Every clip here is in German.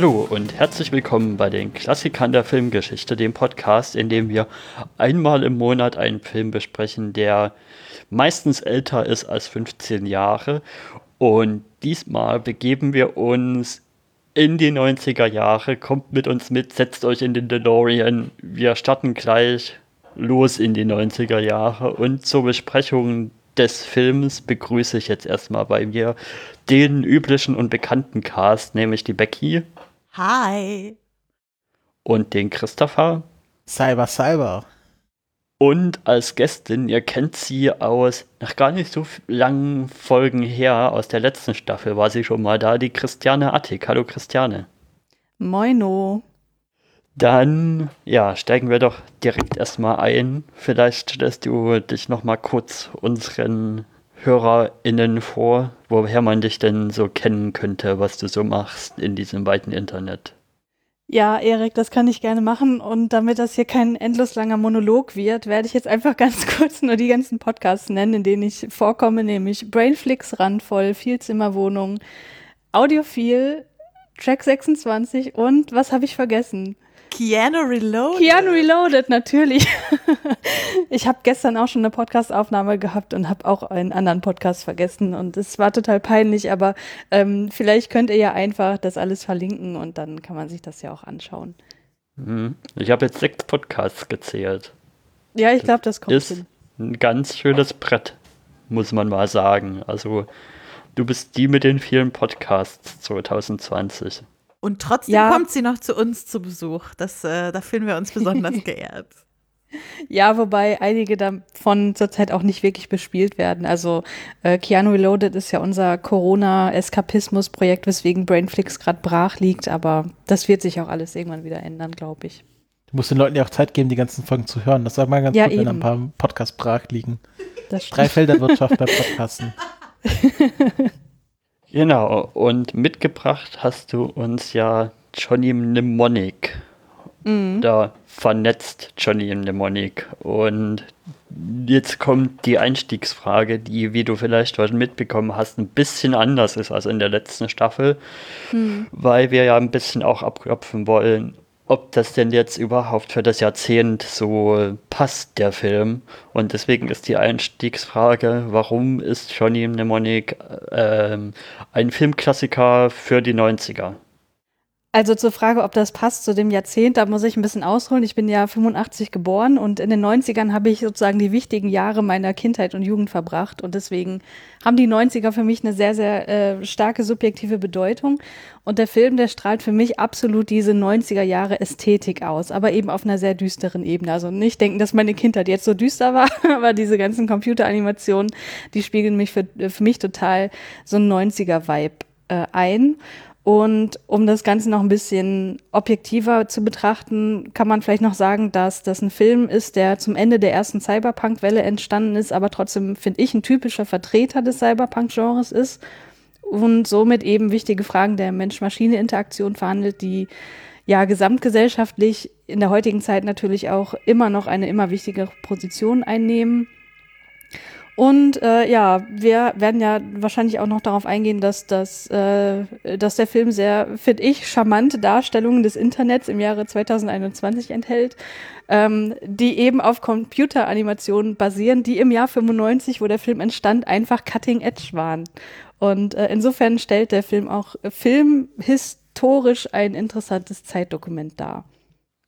Hallo und herzlich willkommen bei den Klassikern der Filmgeschichte, dem Podcast, in dem wir einmal im Monat einen Film besprechen, der meistens älter ist als 15 Jahre. Und diesmal begeben wir uns in die 90er Jahre. Kommt mit uns mit, setzt euch in den DeLorean. Wir starten gleich los in die 90er Jahre. Und zur Besprechung des Films begrüße ich jetzt erstmal bei mir den üblichen und bekannten Cast, nämlich die Becky. Hi. Und den Christopher. Cyber, Cyber. Und als Gästin, ihr kennt sie aus nach gar nicht so langen Folgen her, aus der letzten Staffel war sie schon mal da, die Christiane Attik. Hallo Christiane. Moino. Dann, ja, steigen wir doch direkt erstmal ein. Vielleicht stellst du dich nochmal kurz unseren HörerInnen vor, woher man dich denn so kennen könnte, was du so machst in diesem weiten Internet. Ja, Erik, das kann ich gerne machen. Und damit das hier kein endlos langer Monolog wird, werde ich jetzt einfach ganz kurz nur die ganzen Podcasts nennen, in denen ich vorkomme, nämlich Brainflix, Randvoll, Vielzimmerwohnung, Audiophil, Track 26 und was habe ich vergessen? Keanu Reloaded. Keanu Reloaded, natürlich. ich habe gestern auch schon eine Podcastaufnahme gehabt und habe auch einen anderen Podcast vergessen und es war total peinlich, aber ähm, vielleicht könnt ihr ja einfach das alles verlinken und dann kann man sich das ja auch anschauen. Mhm. Ich habe jetzt sechs Podcasts gezählt. Ja, ich glaube, das kommt ist hin. ein ganz schönes Brett, muss man mal sagen. Also du bist die mit den vielen Podcasts 2020. Und trotzdem ja. kommt sie noch zu uns zu Besuch. Das, äh, da fühlen wir uns besonders geehrt. Ja, wobei einige davon zurzeit auch nicht wirklich bespielt werden. Also äh, Keanu Reloaded ist ja unser Corona-Eskapismus-Projekt, weswegen Brainflix gerade brach liegt, aber das wird sich auch alles irgendwann wieder ändern, glaube ich. Du musst den Leuten ja auch Zeit geben, die ganzen Folgen zu hören. Das war mal ganz ja, gut, eben. wenn ein paar Podcasts brach liegen. Drei Felder Wirtschaft bei Podcasten. Genau, und mitgebracht hast du uns ja Johnny Mnemonic. Mhm. Da vernetzt Johnny Mnemonic. Und jetzt kommt die Einstiegsfrage, die, wie du vielleicht heute mitbekommen hast, ein bisschen anders ist als in der letzten Staffel, mhm. weil wir ja ein bisschen auch abklopfen wollen, ob das denn jetzt überhaupt für das Jahrzehnt so passt, der Film. Und deswegen ist die Einstiegsfrage, warum ist Johnny Mnemonic äh, ein Filmklassiker für die 90er? Also zur Frage, ob das passt zu dem Jahrzehnt, da muss ich ein bisschen ausholen. Ich bin ja 85 geboren und in den 90ern habe ich sozusagen die wichtigen Jahre meiner Kindheit und Jugend verbracht. Und deswegen haben die 90er für mich eine sehr, sehr äh, starke subjektive Bedeutung. Und der Film, der strahlt für mich absolut diese 90er Jahre Ästhetik aus, aber eben auf einer sehr düsteren Ebene. Also nicht denken, dass meine Kindheit jetzt so düster war, aber diese ganzen Computeranimationen, die spiegeln mich für, für mich total so ein 90er-Vibe äh, ein. Und um das Ganze noch ein bisschen objektiver zu betrachten, kann man vielleicht noch sagen, dass das ein Film ist, der zum Ende der ersten Cyberpunk-Welle entstanden ist, aber trotzdem, finde ich, ein typischer Vertreter des Cyberpunk-Genres ist und somit eben wichtige Fragen der Mensch-Maschine-Interaktion verhandelt, die ja gesamtgesellschaftlich in der heutigen Zeit natürlich auch immer noch eine immer wichtigere Position einnehmen. Und äh, ja, wir werden ja wahrscheinlich auch noch darauf eingehen, dass, das, äh, dass der Film sehr, finde ich, charmante Darstellungen des Internets im Jahre 2021 enthält, ähm, die eben auf Computeranimationen basieren, die im Jahr 95, wo der Film entstand, einfach cutting edge waren. Und äh, insofern stellt der Film auch filmhistorisch ein interessantes Zeitdokument dar.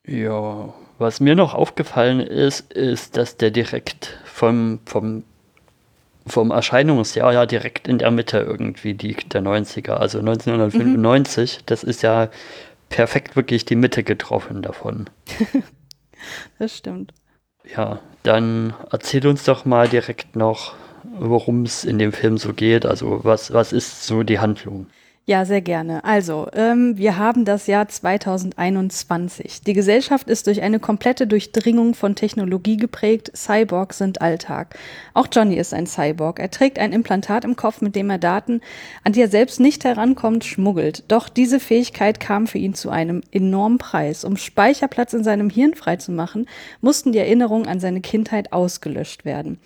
Ja, was mir noch aufgefallen ist, ist, dass der direkt vom, vom vom Erscheinungsjahr ja direkt in der Mitte irgendwie liegt, der 90er, also 1995. Mhm. Das ist ja perfekt wirklich die Mitte getroffen davon. das stimmt. Ja, dann erzähl uns doch mal direkt noch, worum es in dem Film so geht. Also was, was ist so die Handlung? Ja, sehr gerne. Also, ähm, wir haben das Jahr 2021. Die Gesellschaft ist durch eine komplette Durchdringung von Technologie geprägt. Cyborgs sind Alltag. Auch Johnny ist ein Cyborg. Er trägt ein Implantat im Kopf, mit dem er Daten, an die er selbst nicht herankommt, schmuggelt. Doch diese Fähigkeit kam für ihn zu einem enormen Preis. Um Speicherplatz in seinem Hirn freizumachen, mussten die Erinnerungen an seine Kindheit ausgelöscht werden.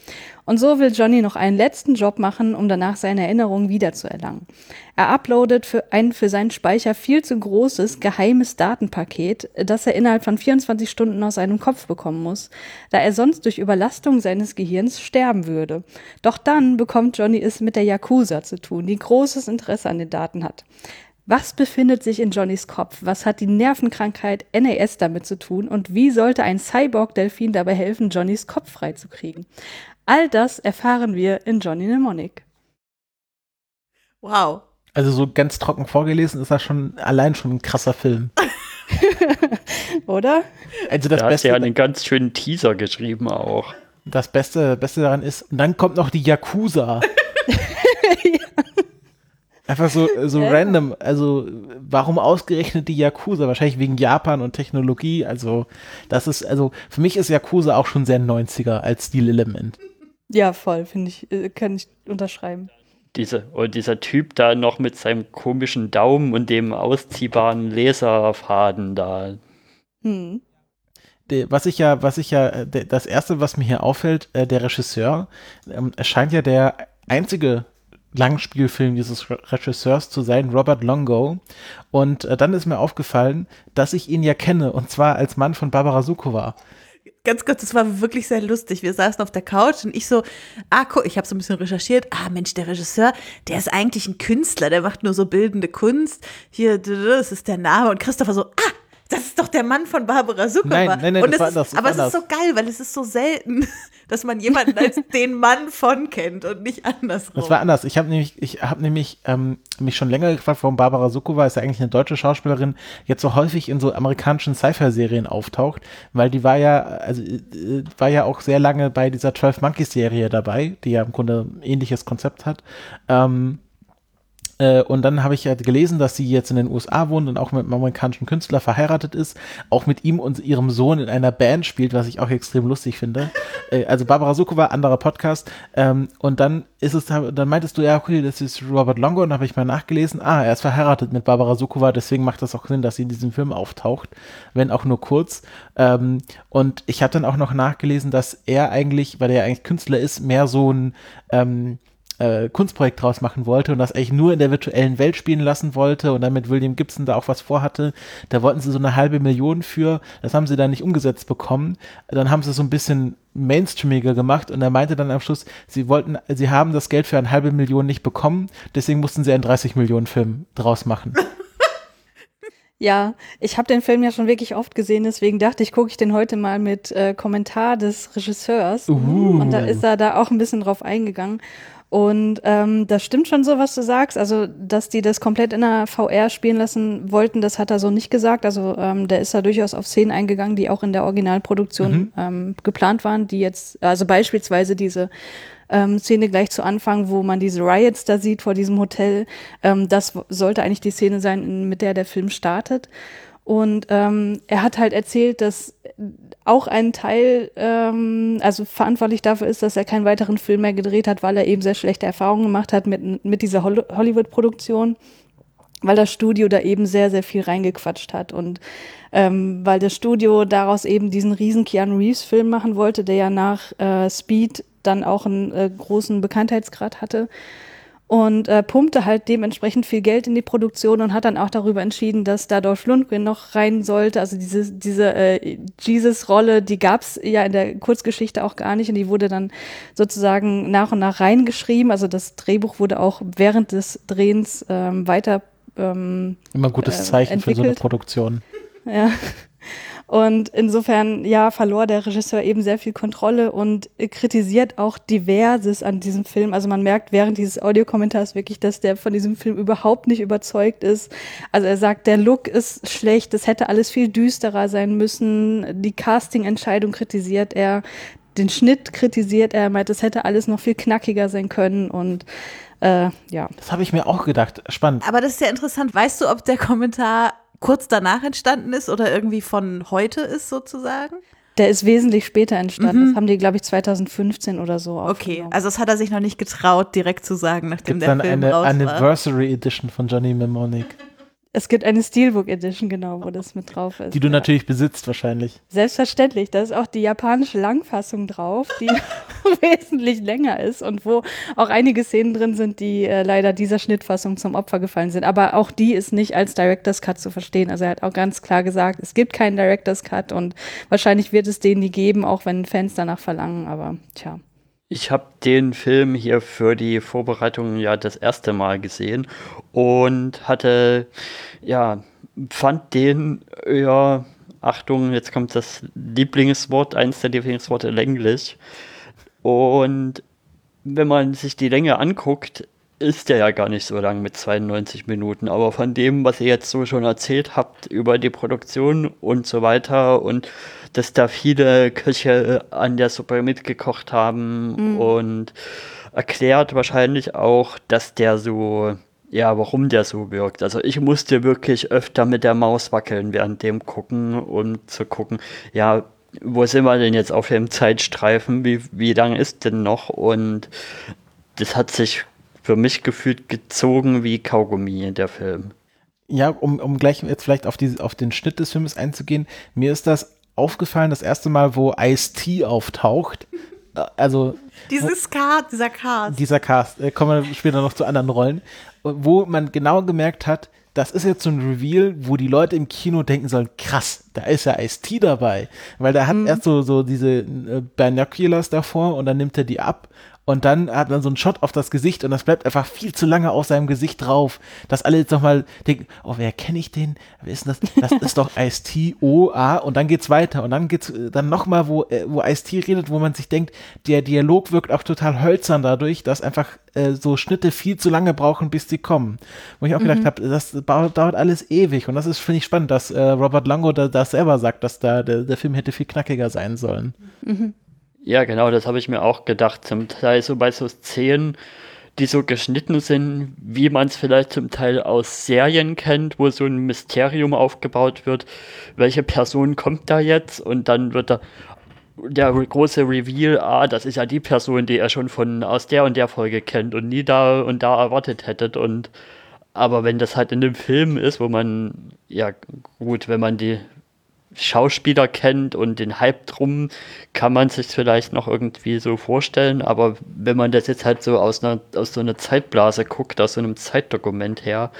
Und so will Johnny noch einen letzten Job machen, um danach seine Erinnerungen wiederzuerlangen. Er uploadet für ein für seinen Speicher viel zu großes, geheimes Datenpaket, das er innerhalb von 24 Stunden aus seinem Kopf bekommen muss, da er sonst durch Überlastung seines Gehirns sterben würde. Doch dann bekommt Johnny es mit der Yakuza zu tun, die großes Interesse an den Daten hat. Was befindet sich in Johnnys Kopf? Was hat die Nervenkrankheit NAS damit zu tun? Und wie sollte ein Cyborg-Delfin dabei helfen, Johnnys Kopf freizukriegen? All das erfahren wir in Johnny Mnemonic. Wow. Also so ganz trocken vorgelesen ist das schon allein schon ein krasser Film. Oder? Also das da Beste, hast ja einen ganz schönen Teaser geschrieben auch. Das Beste, Beste daran ist, und dann kommt noch die Yakuza. Einfach so, so ja. random. Also, warum ausgerechnet die Yakuza? Wahrscheinlich wegen Japan und Technologie. Also, das ist, also, für mich ist Yakuza auch schon sehr 90er als Stilelement. Ja, voll, finde ich, äh, kann ich unterschreiben. Diese, und dieser Typ da noch mit seinem komischen Daumen und dem ausziehbaren Laserfaden da. Hm. Was ich ja, was ich ja, äh, das erste, was mir hier auffällt, äh, der Regisseur, ähm, scheint ja der einzige Langspielfilm dieses Regisseurs zu sein, Robert Longo. Und äh, dann ist mir aufgefallen, dass ich ihn ja kenne, und zwar als Mann von Barbara Sukowa. Ganz kurz, das war wirklich sehr lustig. Wir saßen auf der Couch und ich so, ah, guck, ich habe so ein bisschen recherchiert. Ah, Mensch, der Regisseur, der ist eigentlich ein Künstler, der macht nur so bildende Kunst. Hier, das ist der Name. Und Christopher so, ah, das ist doch der Mann von Barbara Zuckerberg. Nein, nein, nein, und das war anders, ist, aber es ist so geil, weil es ist so selten, dass man jemanden als den Mann von kennt und nicht andersrum. Das war anders. Ich habe nämlich, ich habe nämlich ähm, mich schon länger gefragt, warum Barbara Sukowa ist ja eigentlich eine deutsche Schauspielerin, jetzt so häufig in so amerikanischen Sci-Fi-Serien auftaucht, weil die war ja, also äh, war ja auch sehr lange bei dieser 12 Monkeys Serie dabei, die ja im Grunde ein ähnliches Konzept hat. Ähm, äh, und dann habe ich ja gelesen, dass sie jetzt in den USA wohnt und auch mit einem amerikanischen Künstler verheiratet ist, auch mit ihm und ihrem Sohn in einer Band spielt, was ich auch extrem lustig finde. Äh, also Barbara Sukowa, anderer Podcast. Ähm, und dann ist es, dann meintest du, ja, okay, das ist Robert Longo und dann habe ich mal nachgelesen, ah, er ist verheiratet mit Barbara Sukowa, deswegen macht das auch Sinn, dass sie in diesem Film auftaucht, wenn auch nur kurz. Ähm, und ich habe dann auch noch nachgelesen, dass er eigentlich, weil er ja eigentlich Künstler ist, mehr so ein ähm, äh, Kunstprojekt draus machen wollte und das eigentlich nur in der virtuellen Welt spielen lassen wollte und dann mit William Gibson da auch was vorhatte. Da wollten sie so eine halbe Million für, das haben sie dann nicht umgesetzt bekommen. Dann haben sie so ein bisschen mainstreamiger gemacht und er meinte dann am Schluss, sie wollten, sie haben das Geld für eine halbe Million nicht bekommen, deswegen mussten sie einen 30 Millionen Film draus machen. Ja, ich habe den Film ja schon wirklich oft gesehen, deswegen dachte ich, gucke ich den heute mal mit äh, Kommentar des Regisseurs. Uh. Und da ist er da auch ein bisschen drauf eingegangen. Und ähm, das stimmt schon so, was du sagst. Also, dass die das komplett in der VR spielen lassen wollten, das hat er so nicht gesagt. Also, ähm, der ist da durchaus auf Szenen eingegangen, die auch in der Originalproduktion mhm. ähm, geplant waren, die jetzt, also beispielsweise diese ähm, Szene gleich zu Anfang, wo man diese Riots da sieht vor diesem Hotel. Ähm, das sollte eigentlich die Szene sein, mit der der Film startet. Und ähm, er hat halt erzählt, dass auch ein Teil, ähm, also verantwortlich dafür ist, dass er keinen weiteren Film mehr gedreht hat, weil er eben sehr schlechte Erfahrungen gemacht hat mit, mit dieser Hollywood-Produktion, weil das Studio da eben sehr, sehr viel reingequatscht hat. Und ähm, weil das Studio daraus eben diesen riesen Keanu Reeves-Film machen wollte, der ja nach äh, Speed dann auch einen äh, großen Bekanntheitsgrad hatte und äh, pumpte halt dementsprechend viel Geld in die Produktion und hat dann auch darüber entschieden, dass da Dolph Lundgren noch rein sollte. Also diese, diese äh, Jesus-Rolle, die gab's ja in der Kurzgeschichte auch gar nicht und die wurde dann sozusagen nach und nach reingeschrieben. Also das Drehbuch wurde auch während des Drehens ähm, weiter ähm, Immer gutes äh, Zeichen entwickelt. für so eine Produktion. Ja. Und insofern, ja, verlor der Regisseur eben sehr viel Kontrolle und kritisiert auch diverses an diesem Film. Also man merkt während dieses Audiokommentars wirklich, dass der von diesem Film überhaupt nicht überzeugt ist. Also er sagt, der Look ist schlecht, es hätte alles viel düsterer sein müssen. Die Casting-Entscheidung kritisiert er, den Schnitt kritisiert er, er meint, es hätte alles noch viel knackiger sein können und äh, ja. Das habe ich mir auch gedacht. Spannend. Aber das ist ja interessant. Weißt du, ob der Kommentar kurz danach entstanden ist oder irgendwie von heute ist sozusagen? Der ist wesentlich später entstanden. Mhm. Das haben die, glaube ich, 2015 oder so Okay, also das hat er sich noch nicht getraut, direkt zu sagen, nachdem Gibt's der dann Film eine raus Anniversary war. Edition von Johnny Mnemonic. Es gibt eine Steelbook Edition, genau, wo das mit drauf ist. Die du ja. natürlich besitzt wahrscheinlich. Selbstverständlich, da ist auch die japanische Langfassung drauf, die wesentlich länger ist und wo auch einige Szenen drin sind, die äh, leider dieser Schnittfassung zum Opfer gefallen sind. Aber auch die ist nicht als Director's Cut zu verstehen. Also er hat auch ganz klar gesagt, es gibt keinen Director's Cut und wahrscheinlich wird es den nie geben, auch wenn Fans danach verlangen. Aber tja. Ich habe den Film hier für die Vorbereitung ja das erste Mal gesehen und hatte, ja, fand den, ja, Achtung, jetzt kommt das Lieblingswort, eins der Lieblingsworte, länglich. Und wenn man sich die Länge anguckt, ist der ja gar nicht so lang mit 92 Minuten. Aber von dem, was ihr jetzt so schon erzählt habt über die Produktion und so weiter und dass da viele Köche an der Suppe mitgekocht haben mhm. und erklärt wahrscheinlich auch, dass der so, ja, warum der so wirkt. Also ich musste wirklich öfter mit der Maus wackeln während dem gucken, um zu gucken, ja, wo sind wir denn jetzt auf dem Zeitstreifen? Wie, wie lang ist denn noch? Und das hat sich für mich gefühlt gezogen wie Kaugummi, der Film. Ja, um, um gleich jetzt vielleicht auf, die, auf den Schnitt des Films einzugehen, mir ist das aufgefallen, das erste Mal, wo Ice-T auftaucht. Äh, also. Dieses Cast, dieser Cast. Dieser Cast, äh, kommen wir später noch zu anderen Rollen, wo man genau gemerkt hat, das ist jetzt so ein Reveal, wo die Leute im Kino denken sollen, krass, da ist ja Ice-T dabei. Weil da hat mhm. erst so, so diese äh, Binoculars davor und dann nimmt er die ab und dann hat man so einen Shot auf das Gesicht und das bleibt einfach viel zu lange auf seinem Gesicht drauf, dass alle jetzt nochmal denken, oh, wer kenne ich den? Wer ist denn das? Das ist doch Ice-T, O, A und dann geht's weiter und dann geht's äh, dann nochmal, wo, äh, wo Ice-T redet, wo man sich denkt, der Dialog wirkt auch total hölzern dadurch, dass einfach äh, so Schnitte viel zu lange brauchen, bis sie kommen. Wo ich auch mhm. gedacht habe, das dauert, dauert, alles ewig und das ist, finde ich, spannend, dass äh, Robert Lango da, das selber sagt, dass da der, der Film hätte viel knackiger sein sollen. Mhm. Ja, genau, das habe ich mir auch gedacht. Zum Teil so bei so Szenen, die so geschnitten sind, wie man es vielleicht zum Teil aus Serien kennt, wo so ein Mysterium aufgebaut wird. Welche Person kommt da jetzt? Und dann wird da der große Reveal, ah, das ist ja die Person, die er schon von aus der und der Folge kennt und nie da und da erwartet hättet. Und aber wenn das halt in einem Film ist, wo man, ja gut, wenn man die Schauspieler kennt und den Hype drum, kann man sich vielleicht noch irgendwie so vorstellen. Aber wenn man das jetzt halt so aus, einer, aus so einer Zeitblase guckt, aus so einem Zeitdokument her,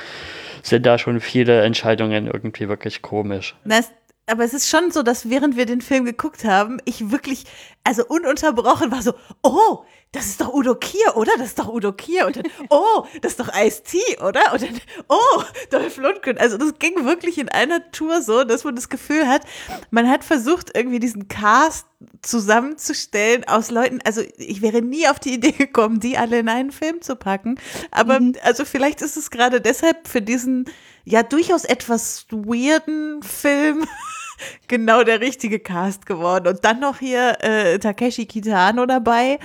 sind da schon viele Entscheidungen irgendwie wirklich komisch. Das, aber es ist schon so, dass während wir den Film geguckt haben, ich wirklich, also ununterbrochen war so, oh, das ist doch Udo Kier, oder? Das ist doch Udo Kier. Und dann, oh, das ist doch Ice-T, oder? Und dann, oh, Dolph Lundgren. Also das ging wirklich in einer Tour so, dass man das Gefühl hat, man hat versucht, irgendwie diesen Cast zusammenzustellen aus Leuten, also ich wäre nie auf die Idee gekommen, die alle in einen Film zu packen. Aber mhm. also vielleicht ist es gerade deshalb für diesen ja durchaus etwas weirden Film genau der richtige Cast geworden. Und dann noch hier äh, Takeshi Kitano dabei,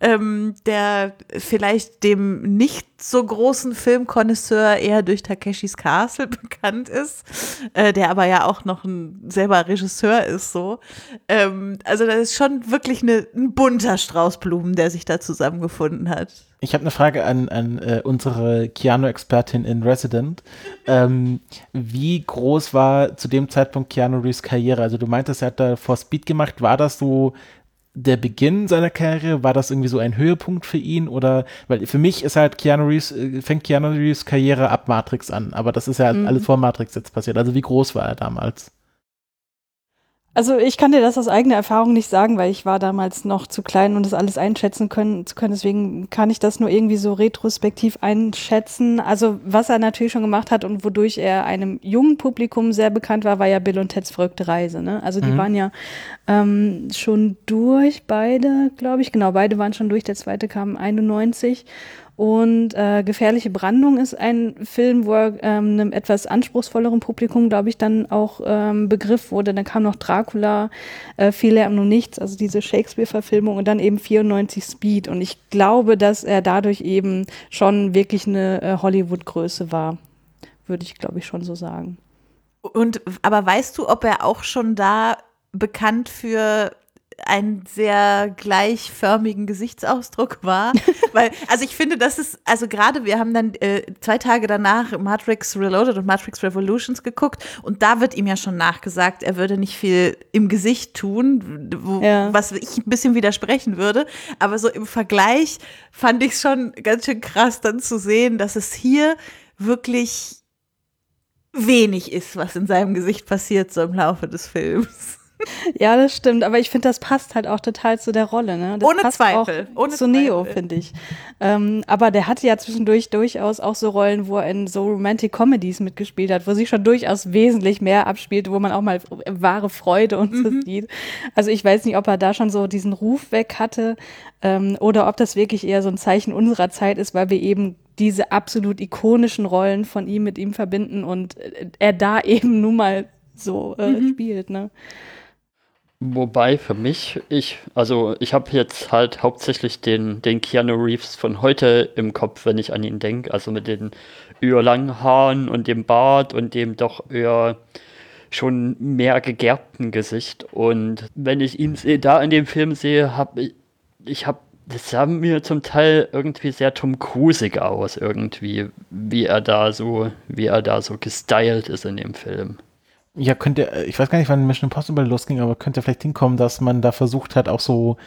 ähm, der vielleicht dem nicht so großen Filmkonnoisseur eher durch Takeshis Castle bekannt ist, äh, der aber ja auch noch ein selber Regisseur ist so. Ähm, also das ist schon wirklich eine, ein bunter Strauß Blumen, der sich da zusammengefunden hat. Ich habe eine Frage an, an äh, unsere Keanu-Expertin in Resident. Ähm, wie groß war zu dem Zeitpunkt Keanu Reeves Karriere? Also du meintest, er hat da vor Speed gemacht. War das so der Beginn seiner Karriere? War das irgendwie so ein Höhepunkt für ihn? Oder, weil für mich ist halt Keanu Reeves, äh, fängt Keanu Reeves Karriere ab Matrix an. Aber das ist ja mhm. alles vor Matrix jetzt passiert. Also wie groß war er damals? Also ich kann dir das aus eigener Erfahrung nicht sagen, weil ich war damals noch zu klein, um das alles einschätzen können, zu können. Deswegen kann ich das nur irgendwie so retrospektiv einschätzen. Also was er natürlich schon gemacht hat und wodurch er einem jungen Publikum sehr bekannt war, war ja Bill und Ted's verrückte Reise. Ne? Also die mhm. waren ja ähm, schon durch, beide, glaube ich. Genau, beide waren schon durch. Der zweite kam 91. Und äh, Gefährliche Brandung ist ein Film, wo er ähm, einem etwas anspruchsvolleren Publikum, glaube ich, dann auch ähm, Begriff wurde. Dann kam noch Dracula, äh, Viel Lärm und Nichts, also diese Shakespeare-Verfilmung und dann eben 94 Speed. Und ich glaube, dass er dadurch eben schon wirklich eine äh, Hollywood-Größe war. Würde ich, glaube ich, schon so sagen. Und aber weißt du, ob er auch schon da bekannt für einen sehr gleichförmigen Gesichtsausdruck war. Weil, also ich finde, das ist, also gerade wir haben dann äh, zwei Tage danach Matrix Reloaded und Matrix Revolutions geguckt und da wird ihm ja schon nachgesagt, er würde nicht viel im Gesicht tun, wo, ja. was ich ein bisschen widersprechen würde. Aber so im Vergleich fand ich es schon ganz schön krass dann zu sehen, dass es hier wirklich wenig ist, was in seinem Gesicht passiert, so im Laufe des Films. Ja, das stimmt, aber ich finde, das passt halt auch total zu der Rolle. Ne? Das Ohne passt Zweifel. Auch Ohne zu Neo, finde ich. Ähm, aber der hatte ja zwischendurch durchaus auch so Rollen, wo er in so Romantic Comedies mitgespielt hat, wo sich schon durchaus wesentlich mehr abspielt, wo man auch mal wahre Freude und so mhm. sieht. Also ich weiß nicht, ob er da schon so diesen Ruf weg hatte ähm, oder ob das wirklich eher so ein Zeichen unserer Zeit ist, weil wir eben diese absolut ikonischen Rollen von ihm mit ihm verbinden und äh, er da eben nun mal so äh, mhm. spielt. Ne? Wobei für mich, ich, also ich habe jetzt halt hauptsächlich den, den Keanu Reeves von heute im Kopf, wenn ich an ihn denke. Also mit den eher langen Haaren und dem Bart und dem doch eher schon mehr gegerbten Gesicht. Und wenn ich ihn da in dem Film sehe, habe ich, ich habe das sah mir zum Teil irgendwie sehr Tom Cruisig aus, irgendwie, wie er da so, wie er da so gestylt ist in dem Film. Ja, könnte, ich weiß gar nicht, wann Mission Impossible losging, aber könnte vielleicht hinkommen, dass man da versucht hat, auch so,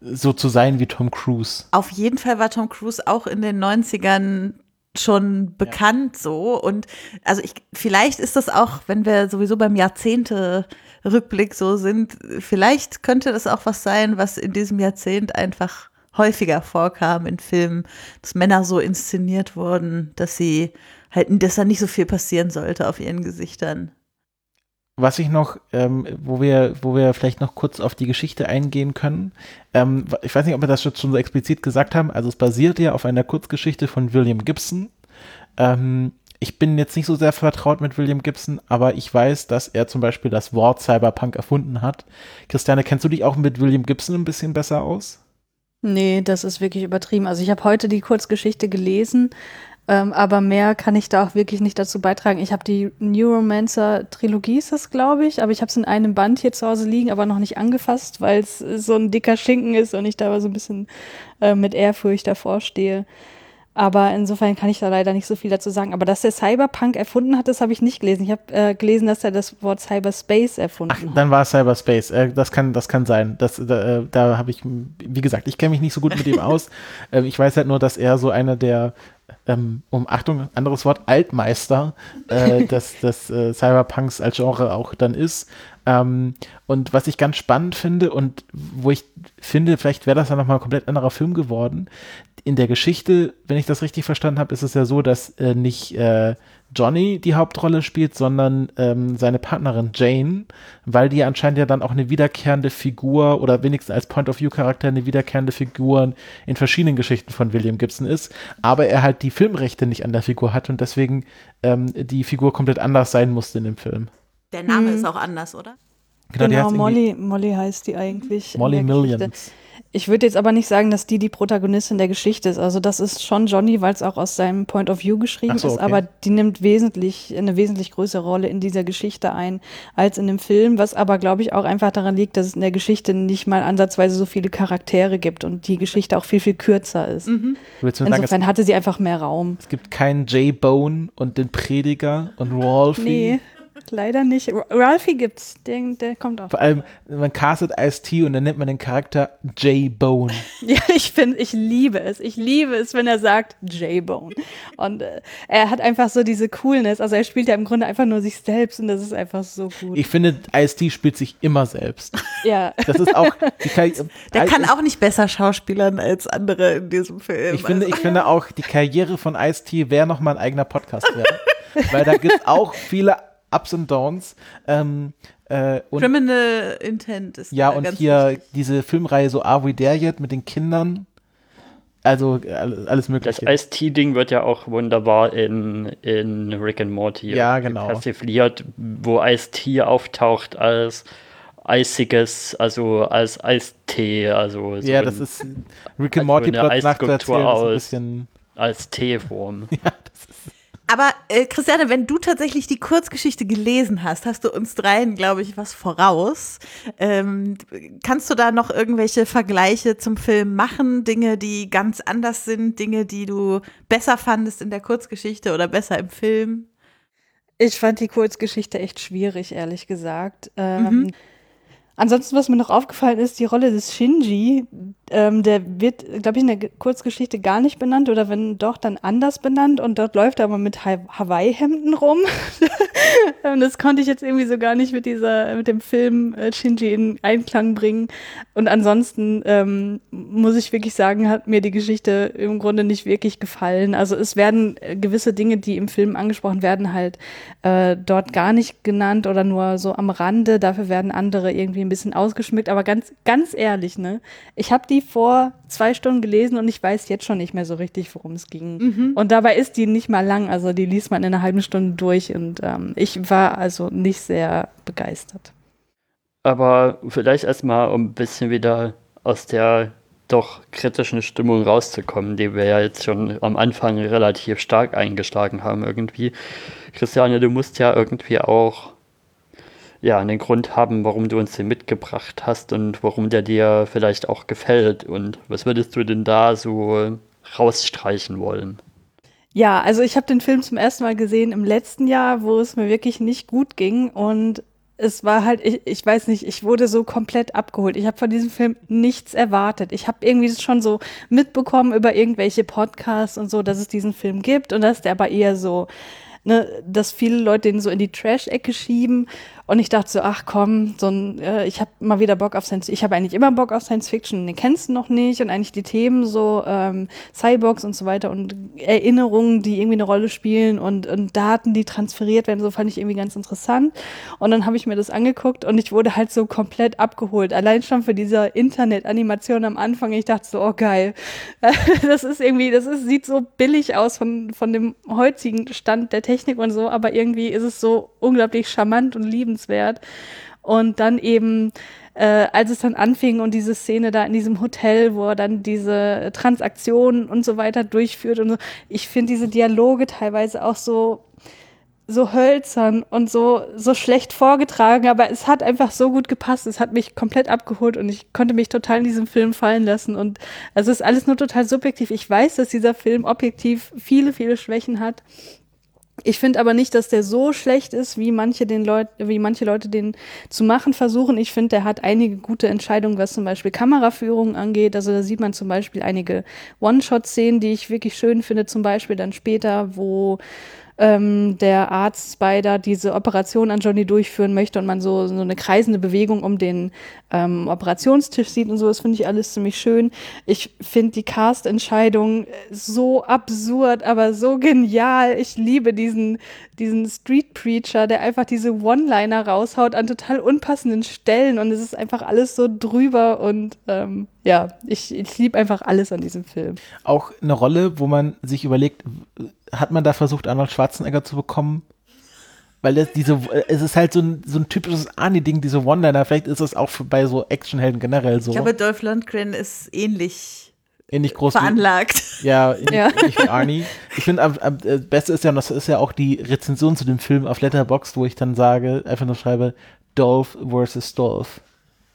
so zu sein wie Tom Cruise. Auf jeden Fall war Tom Cruise auch in den 90ern schon bekannt ja. so und also ich vielleicht ist das auch, wenn wir sowieso beim Jahrzehnte Rückblick so sind, vielleicht könnte das auch was sein, was in diesem Jahrzehnt einfach häufiger vorkam in Filmen, dass Männer so inszeniert wurden, dass sie halt, dass da nicht so viel passieren sollte auf ihren Gesichtern. Was ich noch, ähm, wo wir, wo wir vielleicht noch kurz auf die Geschichte eingehen können. Ähm, ich weiß nicht, ob wir das schon so explizit gesagt haben. Also es basiert ja auf einer Kurzgeschichte von William Gibson. Ähm, ich bin jetzt nicht so sehr vertraut mit William Gibson, aber ich weiß, dass er zum Beispiel das Wort Cyberpunk erfunden hat. Christiane, kennst du dich auch mit William Gibson ein bisschen besser aus? Nee, das ist wirklich übertrieben. Also ich habe heute die Kurzgeschichte gelesen, ähm, aber mehr kann ich da auch wirklich nicht dazu beitragen. Ich habe die Neuromancer-Trilogie, ist das, glaube ich, aber ich habe es in einem Band hier zu Hause liegen, aber noch nicht angefasst, weil es so ein dicker Schinken ist und ich da aber so ein bisschen äh, mit Ehrfurcht davor stehe. Aber insofern kann ich da leider nicht so viel dazu sagen. Aber dass er Cyberpunk erfunden hat, das habe ich nicht gelesen. Ich habe äh, gelesen, dass er das Wort Cyberspace erfunden Ach, hat. Dann war es Cyberspace. Äh, das kann, das kann sein. Das, da, äh, da habe ich, wie gesagt, ich kenne mich nicht so gut mit ihm aus. Ähm, ich weiß halt nur, dass er so einer der ähm, um Achtung, anderes Wort, Altmeister äh, des, des äh, Cyberpunks als Genre auch dann ist. Ähm, und was ich ganz spannend finde und wo ich finde, vielleicht wäre das ja nochmal ein komplett anderer Film geworden. In der Geschichte, wenn ich das richtig verstanden habe, ist es ja so, dass äh, nicht äh, Johnny die Hauptrolle spielt, sondern ähm, seine Partnerin Jane, weil die anscheinend ja dann auch eine wiederkehrende Figur oder wenigstens als Point-of-View-Charakter eine wiederkehrende Figur in verschiedenen Geschichten von William Gibson ist, aber er halt die Filmrechte nicht an der Figur hat und deswegen ähm, die Figur komplett anders sein musste in dem Film. Der Name hm. ist auch anders, oder? Genau, genau Molly, Molly heißt die eigentlich. Molly Millions. Ich würde jetzt aber nicht sagen, dass die die Protagonistin der Geschichte ist. Also das ist schon Johnny, weil es auch aus seinem Point of View geschrieben so, okay. ist, aber die nimmt wesentlich eine wesentlich größere Rolle in dieser Geschichte ein als in dem Film, was aber glaube ich auch einfach daran liegt, dass es in der Geschichte nicht mal ansatzweise so viele Charaktere gibt und die Geschichte auch viel viel kürzer ist. Mhm. Insofern sagen, hatte sie einfach mehr Raum. Es gibt keinen Jay Bone und den Prediger und Rolfie. Nee. Leider nicht. Ralphie gibt's, der, der kommt auch. Vor allem, man castet Ice-T und dann nennt man den Charakter J-Bone. ja, ich finde, ich liebe es. Ich liebe es, wenn er sagt J-Bone. Und äh, er hat einfach so diese Coolness. Also er spielt ja im Grunde einfach nur sich selbst und das ist einfach so gut. Ich finde, Ice-T spielt sich immer selbst. ja. Das ist auch. der kann auch nicht besser schauspielern als andere in diesem Film. Ich finde, ich finde auch, die Karriere von Ice-T wäre nochmal ein eigener Podcast werden. weil da gibt es auch viele Ups und Downs. Ähm, äh, und, Criminal Intent ist Ja, und hier wichtig. diese Filmreihe so Are We There Yet mit den Kindern. Also alles mögliche. Das Ice-T-Ding wird ja auch wunderbar in, in Rick and Morty ja, genau. persifliert, wo Ice-T auftaucht als eisiges, also als Eistee, also so Ja, das ist Rick and Morty plot nach der aus, ein bisschen als Teeform. ja, das ist Aber äh, Christiane, wenn du tatsächlich die Kurzgeschichte gelesen hast, hast du uns dreien, glaube ich, was voraus. Ähm, kannst du da noch irgendwelche Vergleiche zum Film machen? Dinge, die ganz anders sind, Dinge, die du besser fandest in der Kurzgeschichte oder besser im Film? Ich fand die Kurzgeschichte echt schwierig, ehrlich gesagt. Ähm, mhm. Ansonsten, was mir noch aufgefallen ist, die Rolle des Shinji, ähm, der wird, glaube ich, in der Kurzgeschichte gar nicht benannt oder wenn doch, dann anders benannt und dort läuft er aber mit Hawaii-Hemden rum. und das konnte ich jetzt irgendwie so gar nicht mit dieser, mit dem Film äh, Shinji in Einklang bringen. Und ansonsten ähm, muss ich wirklich sagen, hat mir die Geschichte im Grunde nicht wirklich gefallen. Also es werden äh, gewisse Dinge, die im Film angesprochen werden, halt äh, dort gar nicht genannt oder nur so am Rande. Dafür werden andere irgendwie ein bisschen ausgeschmückt. Aber ganz, ganz ehrlich, ne? Ich habe die vor zwei Stunden gelesen und ich weiß jetzt schon nicht mehr so richtig, worum es ging. Mhm. Und dabei ist die nicht mal lang. Also die liest man in einer halben Stunde durch und ähm, ich war also nicht sehr begeistert. Aber vielleicht erstmal, um ein bisschen wieder aus der doch kritischen Stimmung rauszukommen, die wir ja jetzt schon am Anfang relativ stark eingeschlagen haben irgendwie. Christiane, du musst ja irgendwie auch ja, einen Grund haben, warum du uns den mitgebracht hast und warum der dir vielleicht auch gefällt. Und was würdest du denn da so rausstreichen wollen? Ja, also ich habe den Film zum ersten Mal gesehen im letzten Jahr, wo es mir wirklich nicht gut ging und es war halt, ich, ich weiß nicht, ich wurde so komplett abgeholt. Ich habe von diesem Film nichts erwartet. Ich habe irgendwie schon so mitbekommen über irgendwelche Podcasts und so, dass es diesen Film gibt und dass der aber eher so, ne, dass viele Leute den so in die Trash-Ecke schieben und ich dachte so, ach komm, so ein, äh, ich habe mal wieder Bock auf Science Ich habe eigentlich immer Bock auf Science Fiction, den kennst du noch nicht. Und eigentlich die Themen so ähm, Cyborgs und so weiter und Erinnerungen, die irgendwie eine Rolle spielen und, und Daten, die transferiert werden, so fand ich irgendwie ganz interessant. Und dann habe ich mir das angeguckt und ich wurde halt so komplett abgeholt. Allein schon für diese Internet-Animation am Anfang. Ich dachte so, oh geil. das ist irgendwie, das ist, sieht so billig aus von, von dem heutigen Stand der Technik und so, aber irgendwie ist es so unglaublich charmant und liebend liebenswert. Und dann eben, äh, als es dann anfing und diese Szene da in diesem Hotel, wo er dann diese Transaktionen und so weiter durchführt und so, ich finde diese Dialoge teilweise auch so so hölzern und so so schlecht vorgetragen, aber es hat einfach so gut gepasst. Es hat mich komplett abgeholt und ich konnte mich total in diesem Film fallen lassen und also es ist alles nur total subjektiv. Ich weiß, dass dieser Film objektiv viele viele Schwächen hat ich finde aber nicht, dass der so schlecht ist, wie manche, den Leut wie manche Leute den zu machen versuchen. Ich finde, der hat einige gute Entscheidungen, was zum Beispiel Kameraführung angeht. Also da sieht man zum Beispiel einige One-Shot-Szenen, die ich wirklich schön finde. Zum Beispiel dann später, wo ähm, der Arzt Spider diese Operation an Johnny durchführen möchte und man so, so eine kreisende Bewegung um den ähm, Operationstisch sieht und so. Das finde ich alles ziemlich schön. Ich finde die Cast-Entscheidung so absurd, aber so genial. Ich liebe diesen, diesen Street Preacher, der einfach diese One-Liner raushaut an total unpassenden Stellen und es ist einfach alles so drüber und ähm, ja, ich, ich liebe einfach alles an diesem Film. Auch eine Rolle, wo man sich überlegt, hat man da versucht, Arnold Schwarzenegger zu bekommen? Weil das diese, es ist halt so ein, so ein typisches Arnie-Ding, diese One-Liner. Vielleicht ist es auch bei so Actionhelden generell so. Ich glaube, Dolph Lundgren ist ähnlich ähnlich groß veranlagt. Wie, ja, ähnlich, ja. ähnlich wie Arnie. Ich finde, am, am äh, Beste ist ja, und das ist ja auch die Rezension zu dem Film auf Letterboxd, wo ich dann sage, einfach nur schreibe, Dolph versus Dolph.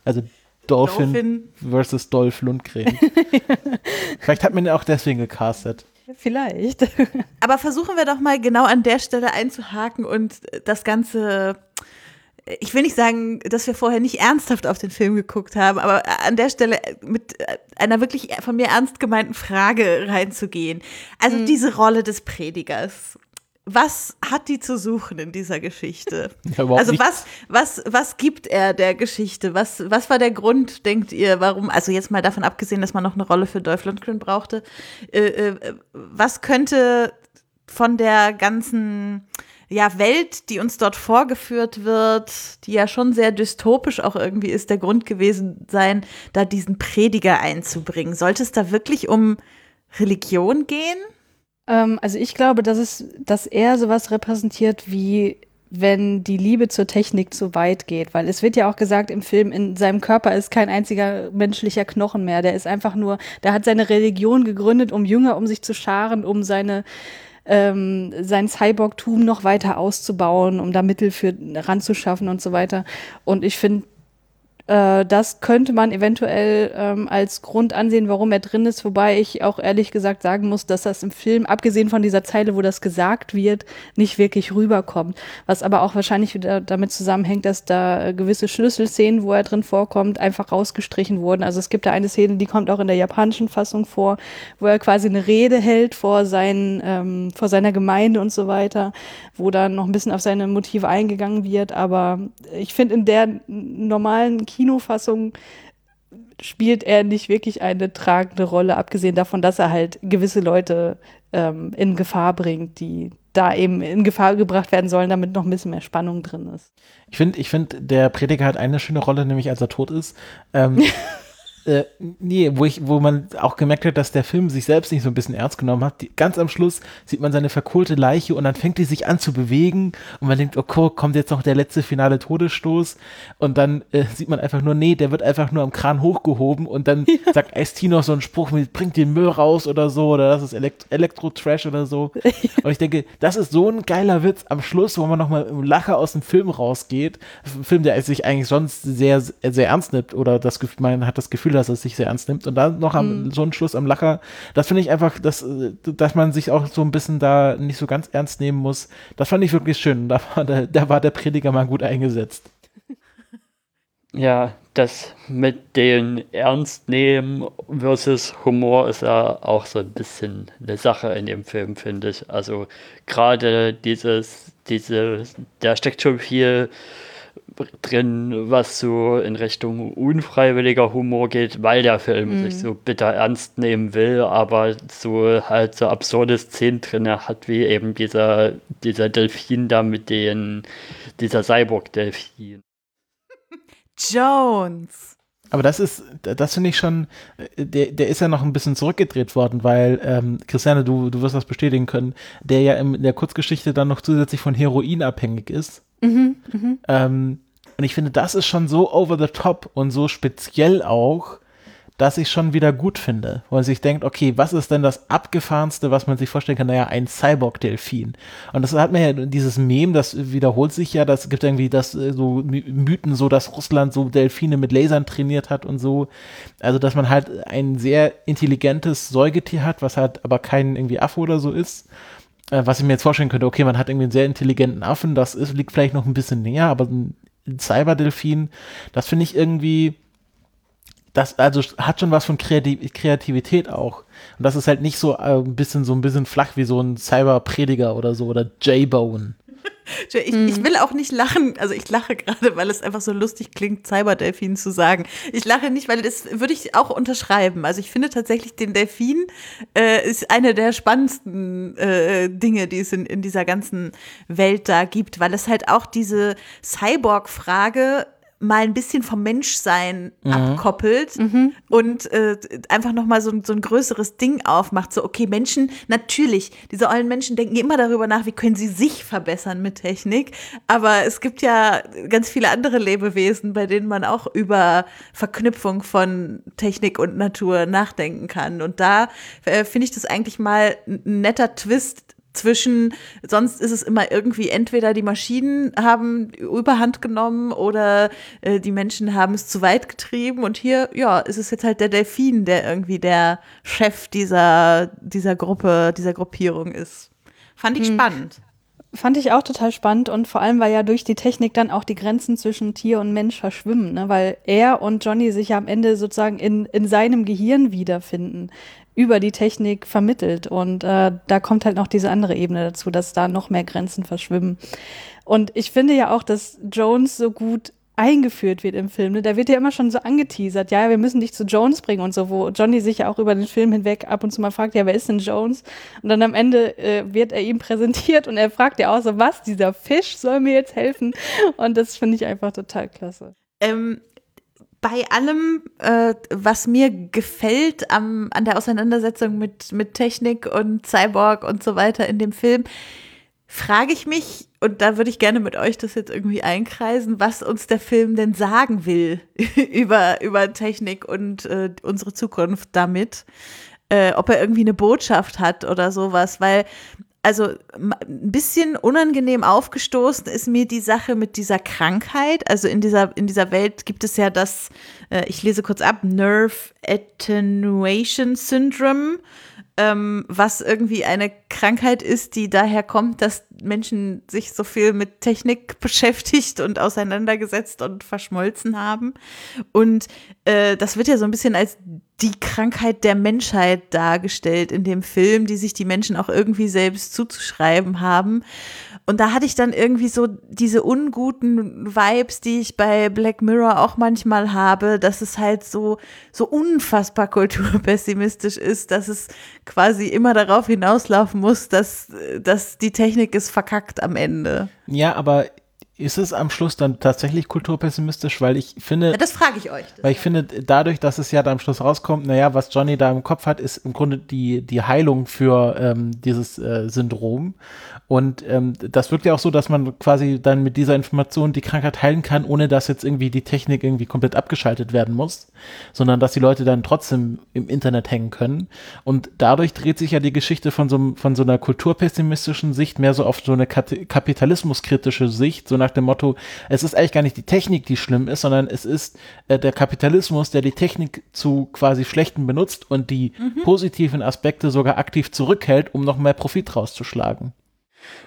Also Dolphin, Dolphin. versus Dolph Lundgren. Vielleicht hat man ihn auch deswegen gecastet. Vielleicht. Aber versuchen wir doch mal genau an der Stelle einzuhaken und das Ganze. Ich will nicht sagen, dass wir vorher nicht ernsthaft auf den Film geguckt haben, aber an der Stelle mit einer wirklich von mir ernst gemeinten Frage reinzugehen. Also mhm. diese Rolle des Predigers was hat die zu suchen in dieser Geschichte? Ja, also was, was, was gibt er der Geschichte? Was, was war der Grund, denkt ihr, warum, also jetzt mal davon abgesehen, dass man noch eine Rolle für Dolph Lundgren brauchte, äh, äh, was könnte von der ganzen ja, Welt, die uns dort vorgeführt wird, die ja schon sehr dystopisch auch irgendwie ist, der Grund gewesen sein, da diesen Prediger einzubringen? Sollte es da wirklich um Religion gehen? Ähm, also ich glaube, dass es, dass er sowas repräsentiert wie wenn die Liebe zur Technik zu weit geht, weil es wird ja auch gesagt im Film, in seinem Körper ist kein einziger menschlicher Knochen mehr. Der ist einfach nur, der hat seine Religion gegründet, um Jünger um sich zu scharen, um seine ähm, sein Cyborg-Tum noch weiter auszubauen, um da Mittel für ranzuschaffen und so weiter. Und ich finde, äh, das könnte man eventuell ähm, als Grund ansehen, warum er drin ist, wobei ich auch ehrlich gesagt sagen muss, dass das im Film, abgesehen von dieser Zeile, wo das gesagt wird, nicht wirklich rüberkommt. Was aber auch wahrscheinlich wieder damit zusammenhängt, dass da gewisse Schlüsselszenen, wo er drin vorkommt, einfach rausgestrichen wurden. Also es gibt da eine Szene, die kommt auch in der japanischen Fassung vor, wo er quasi eine Rede hält vor, seinen, ähm, vor seiner Gemeinde und so weiter, wo dann noch ein bisschen auf seine Motive eingegangen wird. Aber ich finde, in der normalen Kinofassung spielt er nicht wirklich eine tragende Rolle, abgesehen davon, dass er halt gewisse Leute ähm, in Gefahr bringt, die da eben in Gefahr gebracht werden sollen, damit noch ein bisschen mehr Spannung drin ist. Ich finde, ich finde, der Prediger hat eine schöne Rolle, nämlich als er tot ist. Ähm, äh, nee, wo ich, wo man auch gemerkt hat, dass der Film sich selbst nicht so ein bisschen ernst genommen hat. Die, ganz am Schluss sieht man seine verkohlte Leiche und dann fängt die sich an zu bewegen und man denkt, okay, kommt jetzt noch der letzte finale Todesstoß und dann äh, sieht man einfach nur, nee, der wird einfach nur am Kran hochgehoben und dann ja. sagt ice noch so einen Spruch mit, bringt den Müll raus oder so oder das ist Elekt Elektro-Trash oder so. Ja. Und ich denke, das ist so ein geiler Witz am Schluss, wo man nochmal im Lacher aus dem Film rausgeht. Ein Film, der sich eigentlich sonst sehr, sehr ernst nimmt oder das, man hat das Gefühl, dass er es sich sehr ernst nimmt. Und dann noch am, mhm. so ein Schluss am Lacher, das finde ich einfach, dass, dass man sich auch so ein bisschen da nicht so ganz ernst nehmen muss. Das fand ich wirklich schön. Da war der, da war der Prediger mal gut eingesetzt. Ja, das mit den Ernstnehmen versus Humor ist ja auch so ein bisschen eine Sache in dem Film, finde ich. Also gerade dieses, diese, da steckt schon viel drin, was so in Richtung unfreiwilliger Humor geht, weil der Film mhm. sich so bitter ernst nehmen will, aber so halt so absurde Szenen drin hat, wie eben dieser, dieser Delfin da mit den, dieser Cyborg-Delfin. Jones. Aber das ist, das finde ich schon, der, der ist ja noch ein bisschen zurückgedreht worden, weil, ähm, Christiane, du, du wirst das bestätigen können, der ja in der Kurzgeschichte dann noch zusätzlich von Heroin abhängig ist. Mhm, mh. ähm, und ich finde, das ist schon so over the top und so speziell auch, dass ich schon wieder gut finde. Wo man sich denkt, okay, was ist denn das abgefahrenste, was man sich vorstellen kann? Naja, ein Cyborg-Delfin. Und das hat man ja, dieses Mem, das wiederholt sich ja, das gibt irgendwie das, äh, so Mythen, so dass Russland so Delfine mit Lasern trainiert hat und so. Also, dass man halt ein sehr intelligentes Säugetier hat, was halt aber kein irgendwie Affe oder so ist. Äh, was ich mir jetzt vorstellen könnte, okay, man hat irgendwie einen sehr intelligenten Affen, das ist, liegt vielleicht noch ein bisschen näher, aber ein Cyberdelfin, das finde ich irgendwie, das also hat schon was von Kreativität auch. Und das ist halt nicht so äh, ein bisschen so ein bisschen flach wie so ein Cyberprediger oder so oder J-Bone. Ich, mhm. ich, will auch nicht lachen, also ich lache gerade, weil es einfach so lustig klingt, Cyberdelfin zu sagen. Ich lache nicht, weil das würde ich auch unterschreiben. Also ich finde tatsächlich, den Delfin äh, ist eine der spannendsten äh, Dinge, die es in, in dieser ganzen Welt da gibt, weil es halt auch diese Cyborg-Frage mal ein bisschen vom Menschsein mhm. abkoppelt mhm. und äh, einfach nochmal so, so ein größeres Ding aufmacht. So, okay, Menschen, natürlich, diese ollen Menschen denken immer darüber nach, wie können sie sich verbessern mit Technik. Aber es gibt ja ganz viele andere Lebewesen, bei denen man auch über Verknüpfung von Technik und Natur nachdenken kann. Und da äh, finde ich das eigentlich mal ein netter Twist, zwischen, sonst ist es immer irgendwie entweder die Maschinen haben Überhand genommen oder äh, die Menschen haben es zu weit getrieben und hier, ja, ist es jetzt halt der Delfin, der irgendwie der Chef dieser, dieser Gruppe, dieser Gruppierung ist. Fand ich hm. spannend. Fand ich auch total spannend und vor allem, weil ja durch die Technik dann auch die Grenzen zwischen Tier und Mensch verschwimmen, ne? weil er und Johnny sich ja am Ende sozusagen in, in seinem Gehirn wiederfinden über die Technik vermittelt. Und äh, da kommt halt noch diese andere Ebene dazu, dass da noch mehr Grenzen verschwimmen. Und ich finde ja auch, dass Jones so gut eingeführt wird im Film. Ne? Da wird ja immer schon so angeteasert, ja, wir müssen dich zu Jones bringen und so, wo Johnny sich ja auch über den Film hinweg ab und zu mal fragt, ja, wer ist denn Jones? Und dann am Ende äh, wird er ihm präsentiert und er fragt ja auch so, was, dieser Fisch soll mir jetzt helfen? Und das finde ich einfach total klasse. Ähm, bei allem, äh, was mir gefällt am, an der Auseinandersetzung mit, mit Technik und Cyborg und so weiter in dem Film, frage ich mich, und da würde ich gerne mit euch das jetzt irgendwie einkreisen, was uns der Film denn sagen will über, über Technik und äh, unsere Zukunft damit. Äh, ob er irgendwie eine Botschaft hat oder sowas, weil also ein bisschen unangenehm aufgestoßen ist mir die Sache mit dieser Krankheit. Also in dieser, in dieser Welt gibt es ja das, äh, ich lese kurz ab, Nerve Attenuation Syndrome ähm, was irgendwie eine Krankheit ist, die daher kommt, dass Menschen sich so viel mit Technik beschäftigt und auseinandergesetzt und verschmolzen haben. Und äh, das wird ja so ein bisschen als die Krankheit der Menschheit dargestellt in dem Film, die sich die Menschen auch irgendwie selbst zuzuschreiben haben. Und da hatte ich dann irgendwie so diese unguten Vibes, die ich bei Black Mirror auch manchmal habe, dass es halt so, so unfassbar kulturpessimistisch ist, dass es quasi immer darauf hinauslaufen muss, dass, dass die Technik es verkackt am Ende. Ja, aber ist es am Schluss dann tatsächlich kulturpessimistisch? Weil ich finde. Ja, das frage ich euch. Weil ich finde, dadurch, dass es ja da am Schluss rauskommt, naja, was Johnny da im Kopf hat, ist im Grunde die, die Heilung für ähm, dieses äh, Syndrom. Und ähm, das wirkt ja auch so, dass man quasi dann mit dieser Information die Krankheit heilen kann, ohne dass jetzt irgendwie die Technik irgendwie komplett abgeschaltet werden muss, sondern dass die Leute dann trotzdem im Internet hängen können. Und dadurch dreht sich ja die Geschichte von so, von so einer kulturpessimistischen Sicht mehr so auf so eine kapitalismuskritische Sicht, so nach dem Motto, es ist eigentlich gar nicht die Technik, die schlimm ist, sondern es ist äh, der Kapitalismus, der die Technik zu quasi schlechten benutzt und die mhm. positiven Aspekte sogar aktiv zurückhält, um noch mehr Profit rauszuschlagen.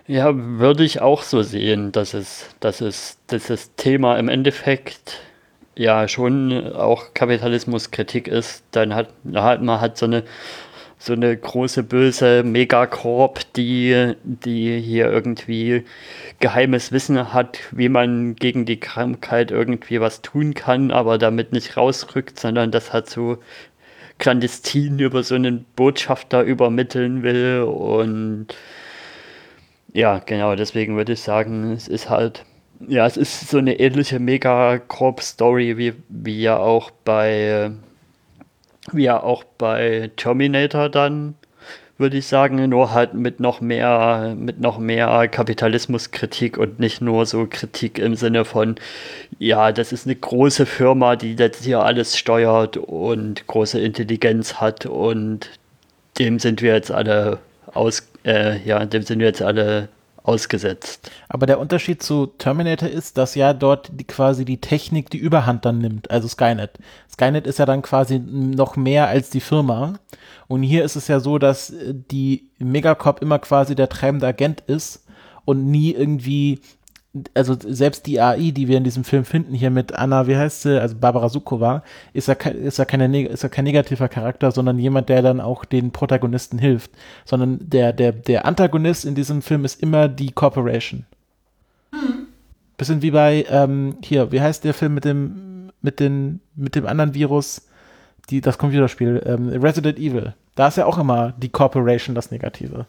Ja, würde ich auch so sehen, dass es, dass es, dass das Thema im Endeffekt ja schon auch Kapitalismuskritik ist. Dann hat, hat man hat so eine so eine große böse Megacorp, die, die hier irgendwie geheimes Wissen hat, wie man gegen die Krankheit irgendwie was tun kann, aber damit nicht rausrückt, sondern das hat so clandestin über so einen Botschafter übermitteln will. Und ja, genau, deswegen würde ich sagen, es ist halt, ja, es ist so eine ähnliche Mega-Corp-Story, wie, wie ja auch bei, wie ja auch bei Terminator dann, würde ich sagen, nur halt mit noch mehr, mit noch mehr Kapitalismuskritik und nicht nur so Kritik im Sinne von, ja, das ist eine große Firma, die jetzt hier alles steuert und große Intelligenz hat und dem sind wir jetzt alle aus, äh, ja, dem sind wir jetzt alle ausgesetzt. Aber der Unterschied zu Terminator ist, dass ja dort die, quasi die Technik die Überhand dann nimmt, also Skynet. Skynet ist ja dann quasi noch mehr als die Firma. Und hier ist es ja so, dass äh, die Megacorp immer quasi der treibende Agent ist und nie irgendwie also selbst die AI, die wir in diesem Film finden, hier mit Anna, wie heißt sie, also Barbara Sukowa, ist ja, ist ja, keine, ist ja kein negativer Charakter, sondern jemand, der dann auch den Protagonisten hilft. Sondern der, der, der Antagonist in diesem Film ist immer die Corporation. Mhm. Bisschen wie bei, ähm, hier, wie heißt der Film mit dem, mit den, mit dem anderen Virus, die, das Computerspiel, ähm, Resident Evil. Da ist ja auch immer die Corporation das Negative.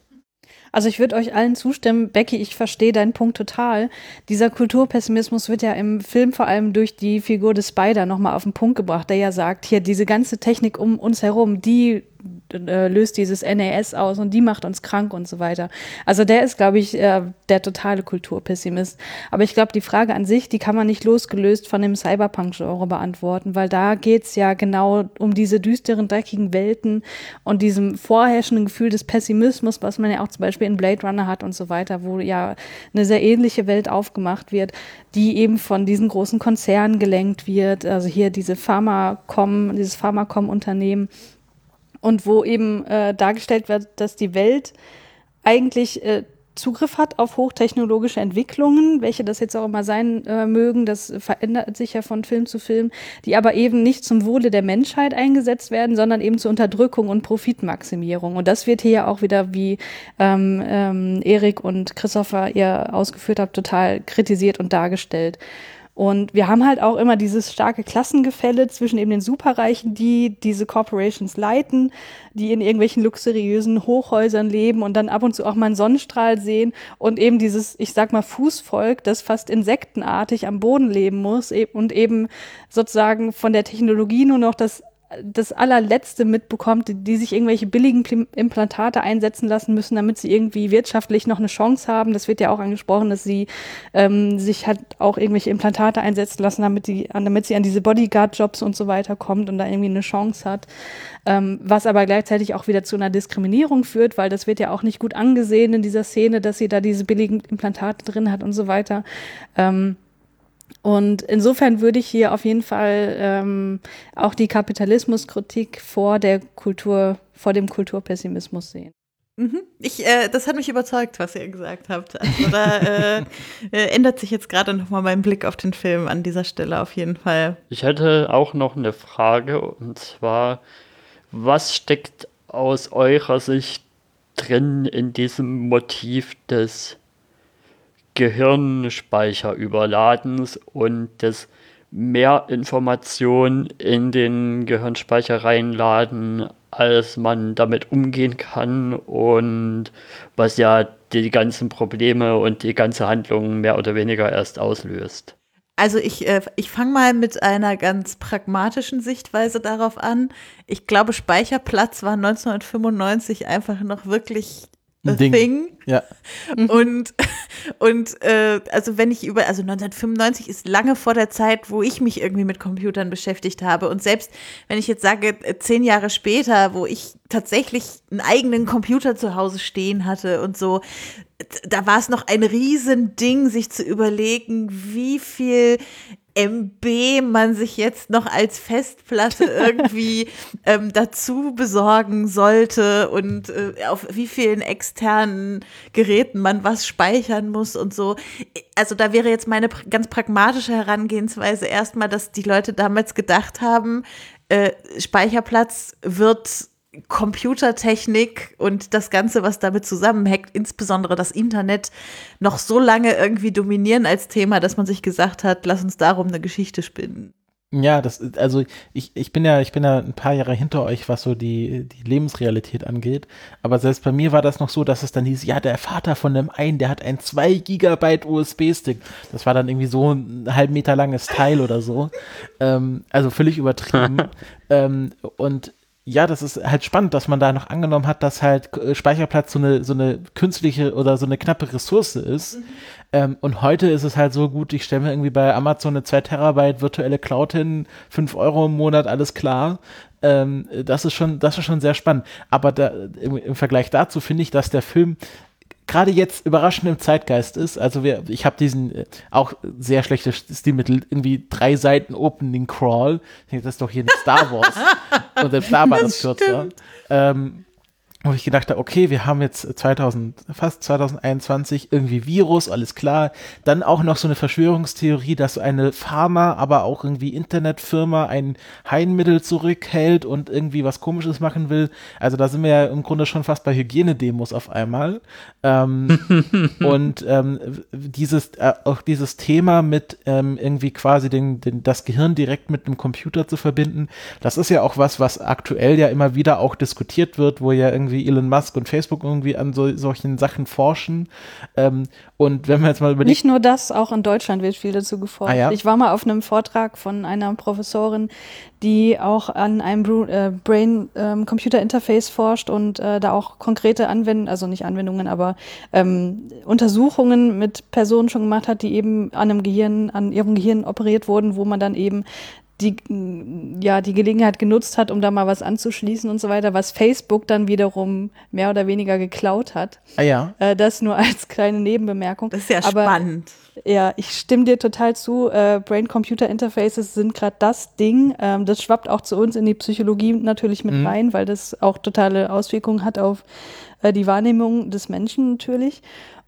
Also ich würde euch allen zustimmen, Becky, ich verstehe deinen Punkt total. Dieser Kulturpessimismus wird ja im Film vor allem durch die Figur des Spider nochmal auf den Punkt gebracht, der ja sagt, hier diese ganze Technik um uns herum, die äh, löst dieses NAS aus und die macht uns krank und so weiter. Also der ist, glaube ich, äh, der totale Kulturpessimist. Aber ich glaube, die Frage an sich, die kann man nicht losgelöst von dem Cyberpunk-Genre beantworten, weil da geht es ja genau um diese düsteren, dreckigen Welten und diesem vorherrschenden Gefühl des Pessimismus, was man ja auch zum Beispiel in Blade Runner hat und so weiter, wo ja eine sehr ähnliche Welt aufgemacht wird, die eben von diesen großen Konzernen gelenkt wird. Also hier diese Pharmacom, dieses Pharmacom-Unternehmen und wo eben äh, dargestellt wird, dass die Welt eigentlich äh, Zugriff hat auf hochtechnologische Entwicklungen, welche das jetzt auch immer sein äh, mögen, das verändert sich ja von Film zu Film, die aber eben nicht zum Wohle der Menschheit eingesetzt werden, sondern eben zur Unterdrückung und Profitmaximierung. Und das wird hier ja auch wieder, wie ähm, ähm, Erik und Christopher ihr ausgeführt habt, total kritisiert und dargestellt. Und wir haben halt auch immer dieses starke Klassengefälle zwischen eben den Superreichen, die diese Corporations leiten, die in irgendwelchen luxuriösen Hochhäusern leben und dann ab und zu auch mal einen Sonnenstrahl sehen und eben dieses, ich sag mal, Fußvolk, das fast insektenartig am Boden leben muss und eben sozusagen von der Technologie nur noch das das allerletzte mitbekommt, die, die sich irgendwelche billigen Implantate einsetzen lassen müssen, damit sie irgendwie wirtschaftlich noch eine Chance haben. Das wird ja auch angesprochen, dass sie ähm, sich halt auch irgendwelche Implantate einsetzen lassen, damit, die, damit sie an diese Bodyguard-Jobs und so weiter kommt und da irgendwie eine Chance hat. Ähm, was aber gleichzeitig auch wieder zu einer Diskriminierung führt, weil das wird ja auch nicht gut angesehen in dieser Szene, dass sie da diese billigen Implantate drin hat und so weiter. Ähm, und insofern würde ich hier auf jeden Fall ähm, auch die Kapitalismuskritik vor der Kultur, vor dem Kulturpessimismus sehen. Mhm. Ich, äh, das hat mich überzeugt, was ihr gesagt habt. Also da äh, äh, ändert sich jetzt gerade nochmal mein Blick auf den Film an dieser Stelle auf jeden Fall. Ich hätte auch noch eine Frage und zwar, was steckt aus eurer Sicht drin in diesem Motiv des Gehirnspeicherüberladens und des mehr Informationen in den Gehirnspeicher reinladen, als man damit umgehen kann und was ja die ganzen Probleme und die ganze Handlung mehr oder weniger erst auslöst. Also ich, äh, ich fange mal mit einer ganz pragmatischen Sichtweise darauf an. Ich glaube, Speicherplatz war 1995 einfach noch wirklich Ding. thing. Ja. Und, und äh, also wenn ich über, also 1995 ist lange vor der Zeit, wo ich mich irgendwie mit Computern beschäftigt habe. Und selbst wenn ich jetzt sage, äh, zehn Jahre später, wo ich tatsächlich einen eigenen Computer zu Hause stehen hatte und so, da war es noch ein Riesending, sich zu überlegen, wie viel MB man sich jetzt noch als Festplatte irgendwie ähm, dazu besorgen sollte und äh, auf wie vielen externen Geräten man was speichern muss und so. Also da wäre jetzt meine ganz pragmatische Herangehensweise erstmal, dass die Leute damals gedacht haben, äh, Speicherplatz wird Computertechnik und das Ganze, was damit zusammenhängt, insbesondere das Internet, noch so lange irgendwie dominieren als Thema, dass man sich gesagt hat, lass uns darum eine Geschichte spinnen. Ja, das, also ich, ich bin ja, ich bin ja ein paar Jahre hinter euch, was so die, die Lebensrealität angeht. Aber selbst bei mir war das noch so, dass es dann hieß, ja, der Vater von dem einen, der hat ein 2 Gigabyte USB-Stick. Das war dann irgendwie so ein halb Meter langes Teil oder so. Ähm, also völlig übertrieben. ähm, und ja, das ist halt spannend, dass man da noch angenommen hat, dass halt äh, Speicherplatz so eine, so eine künstliche oder so eine knappe Ressource ist. Mhm. Ähm, und heute ist es halt so gut, ich stelle mir irgendwie bei Amazon eine 2 Terabyte virtuelle Cloud hin, 5 Euro im Monat, alles klar. Ähm, das ist schon, das ist schon sehr spannend. Aber da, im, im Vergleich dazu finde ich, dass der Film gerade jetzt überraschend im Zeitgeist ist. Also wir, ich habe diesen äh, auch sehr schlechte Stilmittel, irgendwie drei Seiten Opening Crawl. Ich denke, das ist doch hier ein Star Wars. Und selbst da war das, das kürzer. Ähm, wo ich gedacht habe, okay, wir haben jetzt 2000, fast 2021 irgendwie Virus, alles klar. Dann auch noch so eine Verschwörungstheorie, dass eine Pharma, aber auch irgendwie Internetfirma ein Heilmittel zurückhält und irgendwie was Komisches machen will. Also da sind wir ja im Grunde schon fast bei Hygienedemos auf einmal. Ähm, und ähm, dieses, äh, auch dieses Thema mit ähm, irgendwie quasi den, den, das Gehirn direkt mit einem Computer zu verbinden, das ist ja auch was, was aktuell ja immer wieder auch diskutiert wird, wo ja irgendwie wie Elon Musk und Facebook irgendwie an so, solchen Sachen forschen. Ähm, und wenn wir jetzt mal überlegen. Nicht nur das, auch in Deutschland wird viel dazu geforscht. Ah, ja? Ich war mal auf einem Vortrag von einer Professorin, die auch an einem äh, Brain-Computer-Interface ähm, forscht und äh, da auch konkrete Anwendungen, also nicht Anwendungen, aber ähm, Untersuchungen mit Personen schon gemacht hat, die eben an einem Gehirn, an ihrem Gehirn operiert wurden, wo man dann eben die, ja, die Gelegenheit genutzt hat, um da mal was anzuschließen und so weiter, was Facebook dann wiederum mehr oder weniger geklaut hat. Ah ja. Äh, das nur als kleine Nebenbemerkung. Das ist ja Aber, spannend. Ja, ich stimme dir total zu. Äh, Brain-Computer-Interfaces sind gerade das Ding. Ähm, das schwappt auch zu uns in die Psychologie natürlich mit mhm. rein, weil das auch totale Auswirkungen hat auf äh, die Wahrnehmung des Menschen natürlich.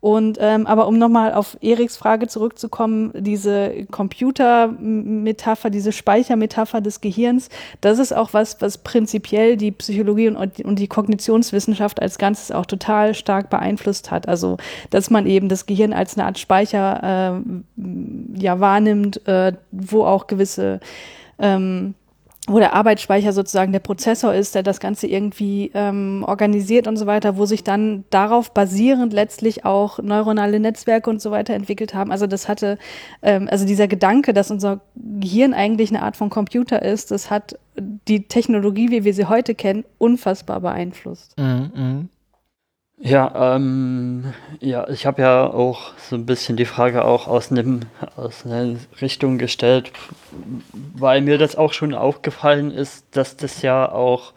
Und ähm, aber um nochmal auf Eriks Frage zurückzukommen, diese Computermetapher, diese Speichermetapher des Gehirns, das ist auch was, was prinzipiell die Psychologie und, und die Kognitionswissenschaft als Ganzes auch total stark beeinflusst hat. Also dass man eben das Gehirn als eine Art Speicher äh, ja wahrnimmt, äh, wo auch gewisse ähm, wo der Arbeitsspeicher sozusagen der Prozessor ist, der das Ganze irgendwie ähm, organisiert und so weiter, wo sich dann darauf basierend letztlich auch neuronale Netzwerke und so weiter entwickelt haben. Also das hatte, ähm, also dieser Gedanke, dass unser Gehirn eigentlich eine Art von Computer ist, das hat die Technologie, wie wir sie heute kennen, unfassbar beeinflusst. Mhm, mhm. Ja, ähm, ja, ich habe ja auch so ein bisschen die Frage auch aus einem aus einer Richtung gestellt, weil mir das auch schon aufgefallen ist, dass das ja auch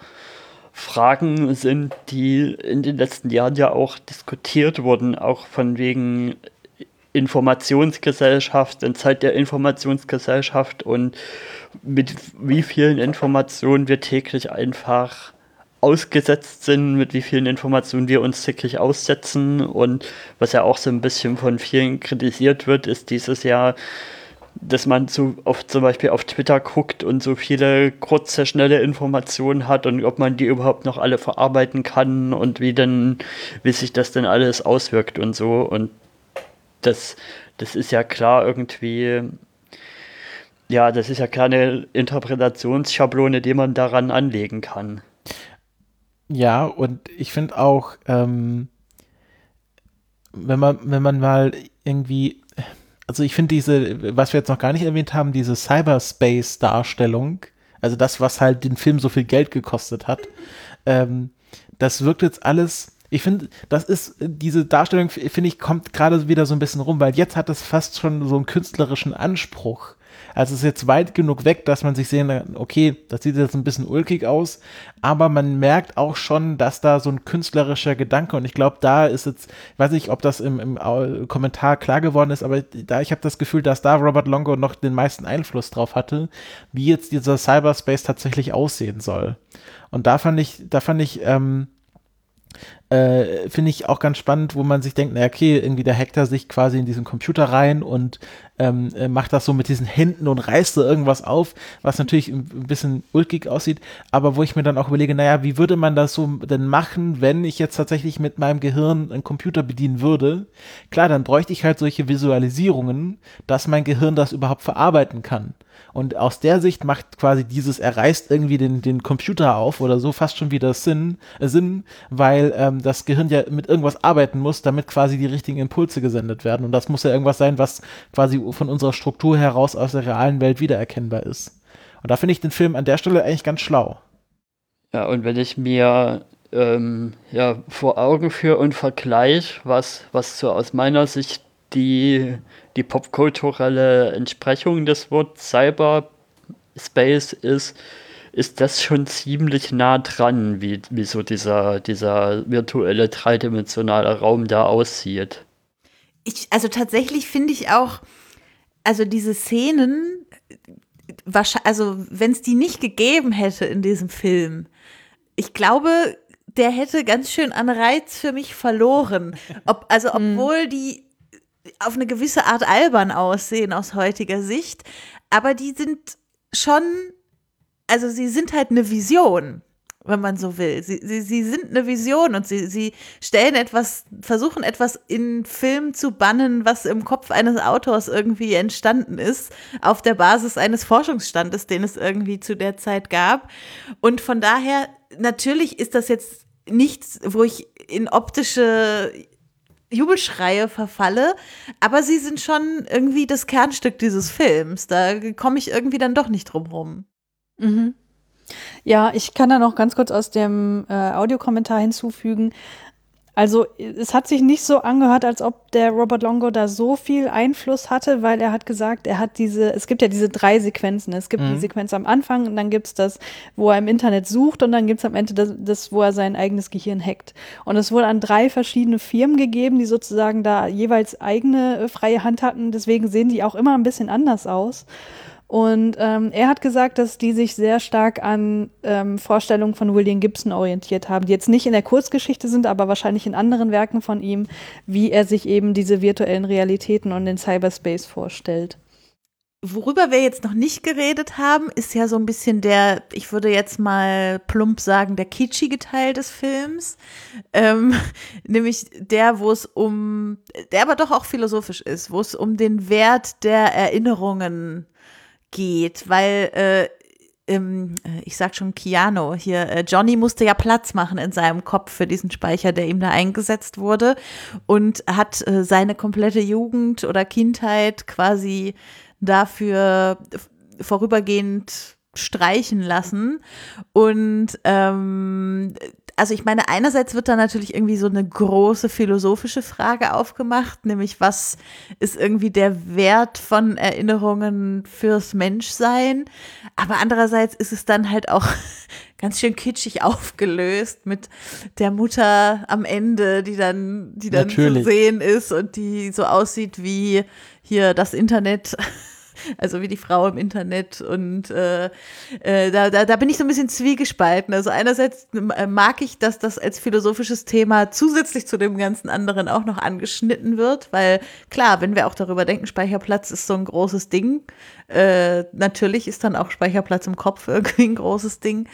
Fragen sind, die in den letzten Jahren ja auch diskutiert wurden, auch von wegen Informationsgesellschaft, in Zeit der Informationsgesellschaft und mit wie vielen Informationen wir täglich einfach ausgesetzt sind, mit wie vielen Informationen wir uns täglich aussetzen. Und was ja auch so ein bisschen von vielen kritisiert wird, ist dieses Jahr, dass man so oft zum Beispiel auf Twitter guckt und so viele kurze, schnelle Informationen hat und ob man die überhaupt noch alle verarbeiten kann und wie denn, wie sich das denn alles auswirkt und so. Und das, das ist ja klar irgendwie, ja, das ist ja keine Interpretationsschablone, die man daran anlegen kann. Ja, und ich finde auch, ähm, wenn man, wenn man mal irgendwie, also ich finde diese, was wir jetzt noch gar nicht erwähnt haben, diese Cyberspace-Darstellung, also das, was halt den Film so viel Geld gekostet hat, ähm, das wirkt jetzt alles, ich finde, das ist, diese Darstellung, finde ich, kommt gerade wieder so ein bisschen rum, weil jetzt hat es fast schon so einen künstlerischen Anspruch. Also es ist jetzt weit genug weg, dass man sich sehen kann, okay, das sieht jetzt ein bisschen ulkig aus, aber man merkt auch schon, dass da so ein künstlerischer Gedanke und ich glaube, da ist jetzt, ich weiß nicht, ob das im, im Kommentar klar geworden ist, aber da ich habe das Gefühl, dass da Robert Longo noch den meisten Einfluss drauf hatte, wie jetzt dieser Cyberspace tatsächlich aussehen soll. Und da fand ich, da fand ich, ähm, äh, finde ich auch ganz spannend, wo man sich denkt, na okay, irgendwie der hackt da sich quasi in diesen Computer rein und ähm, äh, macht das so mit diesen Händen und reißt so irgendwas auf, was natürlich ein bisschen ulkig aussieht, aber wo ich mir dann auch überlege, naja, wie würde man das so denn machen, wenn ich jetzt tatsächlich mit meinem Gehirn einen Computer bedienen würde? Klar, dann bräuchte ich halt solche Visualisierungen, dass mein Gehirn das überhaupt verarbeiten kann. Und aus der Sicht macht quasi dieses, er reißt irgendwie den, den Computer auf oder so fast schon wieder Sinn, äh, Sinn weil ähm, das Gehirn ja mit irgendwas arbeiten muss, damit quasi die richtigen Impulse gesendet werden. Und das muss ja irgendwas sein, was quasi von unserer Struktur heraus aus der realen Welt wiedererkennbar ist. Und da finde ich den Film an der Stelle eigentlich ganz schlau. Ja, und wenn ich mir ähm, ja, vor Augen führe und vergleiche, was, was so aus meiner Sicht die die popkulturelle Entsprechung des Wortes Cyberspace ist, ist das schon ziemlich nah dran, wie, wie so dieser, dieser virtuelle dreidimensionale Raum da aussieht. Ich, also tatsächlich finde ich auch, also diese Szenen, also wenn es die nicht gegeben hätte in diesem Film, ich glaube, der hätte ganz schön an Reiz für mich verloren. Ob, also hm. obwohl die auf eine gewisse Art albern aussehen aus heutiger Sicht, aber die sind schon, also sie sind halt eine Vision, wenn man so will. Sie, sie, sie sind eine Vision und sie, sie stellen etwas, versuchen etwas in Film zu bannen, was im Kopf eines Autors irgendwie entstanden ist, auf der Basis eines Forschungsstandes, den es irgendwie zu der Zeit gab. Und von daher, natürlich ist das jetzt nichts, wo ich in optische Jubelschreie verfalle, aber sie sind schon irgendwie das Kernstück dieses Films. Da komme ich irgendwie dann doch nicht drum rum. Mhm. Ja, ich kann da noch ganz kurz aus dem äh, Audiokommentar hinzufügen. Also es hat sich nicht so angehört, als ob der Robert Longo da so viel Einfluss hatte, weil er hat gesagt, er hat diese, es gibt ja diese drei Sequenzen. Es gibt mhm. die Sequenz am Anfang und dann gibt es das, wo er im Internet sucht und dann gibt es am Ende das, das, wo er sein eigenes Gehirn hackt. Und es wurde an drei verschiedene Firmen gegeben, die sozusagen da jeweils eigene äh, freie Hand hatten. Deswegen sehen die auch immer ein bisschen anders aus. Und ähm, er hat gesagt, dass die sich sehr stark an ähm, Vorstellungen von William Gibson orientiert haben, die jetzt nicht in der Kurzgeschichte sind, aber wahrscheinlich in anderen Werken von ihm, wie er sich eben diese virtuellen Realitäten und den Cyberspace vorstellt. Worüber wir jetzt noch nicht geredet haben, ist ja so ein bisschen der, ich würde jetzt mal plump sagen, der kitschige Teil des Films. Ähm, nämlich der, wo es um, der aber doch auch philosophisch ist, wo es um den Wert der Erinnerungen geht weil äh, ähm, ich sag schon Keanu hier, äh, Johnny musste ja Platz machen in seinem Kopf für diesen Speicher, der ihm da eingesetzt wurde und hat äh, seine komplette Jugend oder Kindheit quasi dafür vorübergehend streichen lassen. Und ähm, also ich meine, einerseits wird da natürlich irgendwie so eine große philosophische Frage aufgemacht, nämlich was ist irgendwie der Wert von Erinnerungen fürs Menschsein? Aber andererseits ist es dann halt auch ganz schön kitschig aufgelöst mit der Mutter am Ende, die dann, die dann Natürlich. zu sehen ist und die so aussieht wie hier das Internet also wie die Frau im Internet und äh, äh, da, da, da bin ich so ein bisschen zwiegespalten. Also einerseits äh, mag ich, dass das als philosophisches Thema zusätzlich zu dem ganzen anderen auch noch angeschnitten wird, weil klar, wenn wir auch darüber denken, Speicherplatz ist so ein großes Ding. Äh, natürlich ist dann auch Speicherplatz im Kopf irgendwie ein großes Ding.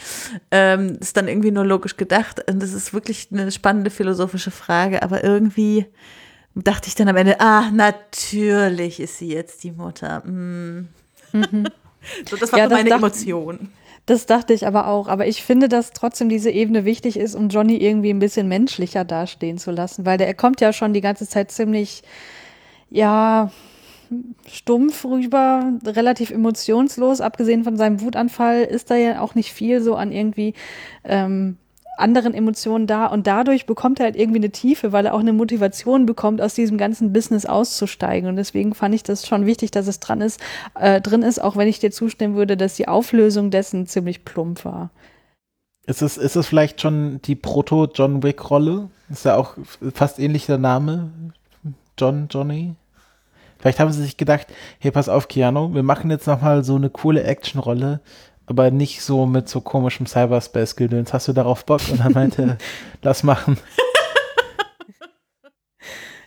Ähm, ist dann irgendwie nur logisch gedacht. Und das ist wirklich eine spannende philosophische Frage, aber irgendwie dachte ich dann am Ende, ah, natürlich ist sie jetzt die Mutter. Mm. So, das war Ja, so meine dacht- Emotion. Das dachte ich aber auch. Aber ich finde, dass trotzdem diese Ebene wichtig ist, um Johnny irgendwie ein bisschen menschlicher dastehen zu lassen, weil der er kommt ja schon die ganze Zeit ziemlich, ja, stumpf rüber, relativ emotionslos. Abgesehen von seinem Wutanfall ist da ja auch nicht viel so an irgendwie ähm, anderen Emotionen da und dadurch bekommt er halt irgendwie eine Tiefe, weil er auch eine Motivation bekommt, aus diesem ganzen Business auszusteigen. Und deswegen fand ich das schon wichtig, dass es dran ist, äh, drin ist, auch wenn ich dir zustimmen würde, dass die Auflösung dessen ziemlich plump war. Ist es, ist es vielleicht schon die Proto-John Wick-Rolle? Ist ja auch fast ähnlich der Name. John, Johnny. Vielleicht haben sie sich gedacht, hey, pass auf, Keanu, wir machen jetzt nochmal so eine coole Action-Rolle, aber nicht so mit so komischem Cyberspace-Gedöns. Hast du darauf Bock? Und dann meinte lass machen.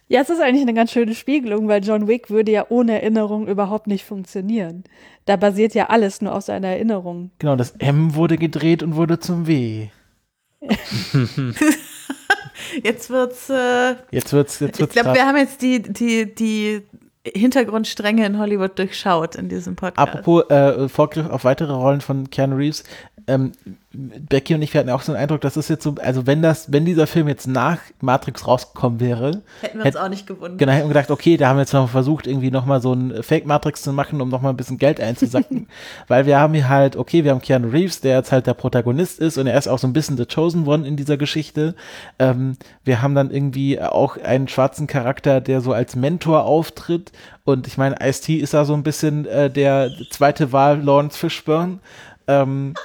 Ja, es ist eigentlich eine ganz schöne Spiegelung, weil John Wick würde ja ohne Erinnerung überhaupt nicht funktionieren. Da basiert ja alles nur auf seiner Erinnerung. Genau, das M wurde gedreht und wurde zum W. Jetzt wird's, äh, Jetzt wird's, jetzt ich wird's glaube, grad- wir haben jetzt die, die, die Hintergrundstränge in Hollywood durchschaut in diesem Podcast. Apropos äh, Vorgriff auf weitere Rollen von Keanu Reeves. Ähm, Becky und ich, wir hatten auch so einen Eindruck, das ist jetzt so, also wenn das, wenn dieser Film jetzt nach Matrix rausgekommen wäre, Hätten wir uns hätt- auch nicht gewundert. genau, hätten wir gedacht, okay, da haben wir jetzt noch versucht, irgendwie nochmal so ein Fake-Matrix zu machen, um nochmal ein bisschen Geld einzusacken. Weil wir haben hier halt, okay, wir haben Keanu Reeves, der jetzt halt der Protagonist ist und er ist auch so ein bisschen the chosen one in dieser Geschichte. Ähm, wir haben dann irgendwie auch einen schwarzen Charakter, der so als Mentor auftritt. Und ich meine, Ice-T ist da so ein bisschen äh, der zweite Wahl Lawrence Fishburne. Ähm,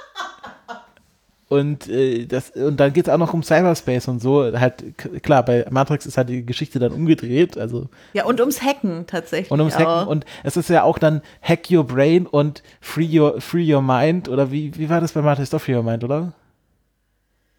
und, äh, das, und dann geht es auch noch um Cyberspace und so. Halt, klar, bei Matrix ist halt die Geschichte dann umgedreht, also Ja, und ums Hacken tatsächlich. und ums auch. Hacken. Und es ist ja auch dann Hack Your Brain und Free Your, free your Mind. Oder wie, wie war das bei Matrix? Doch Free Your Mind, oder?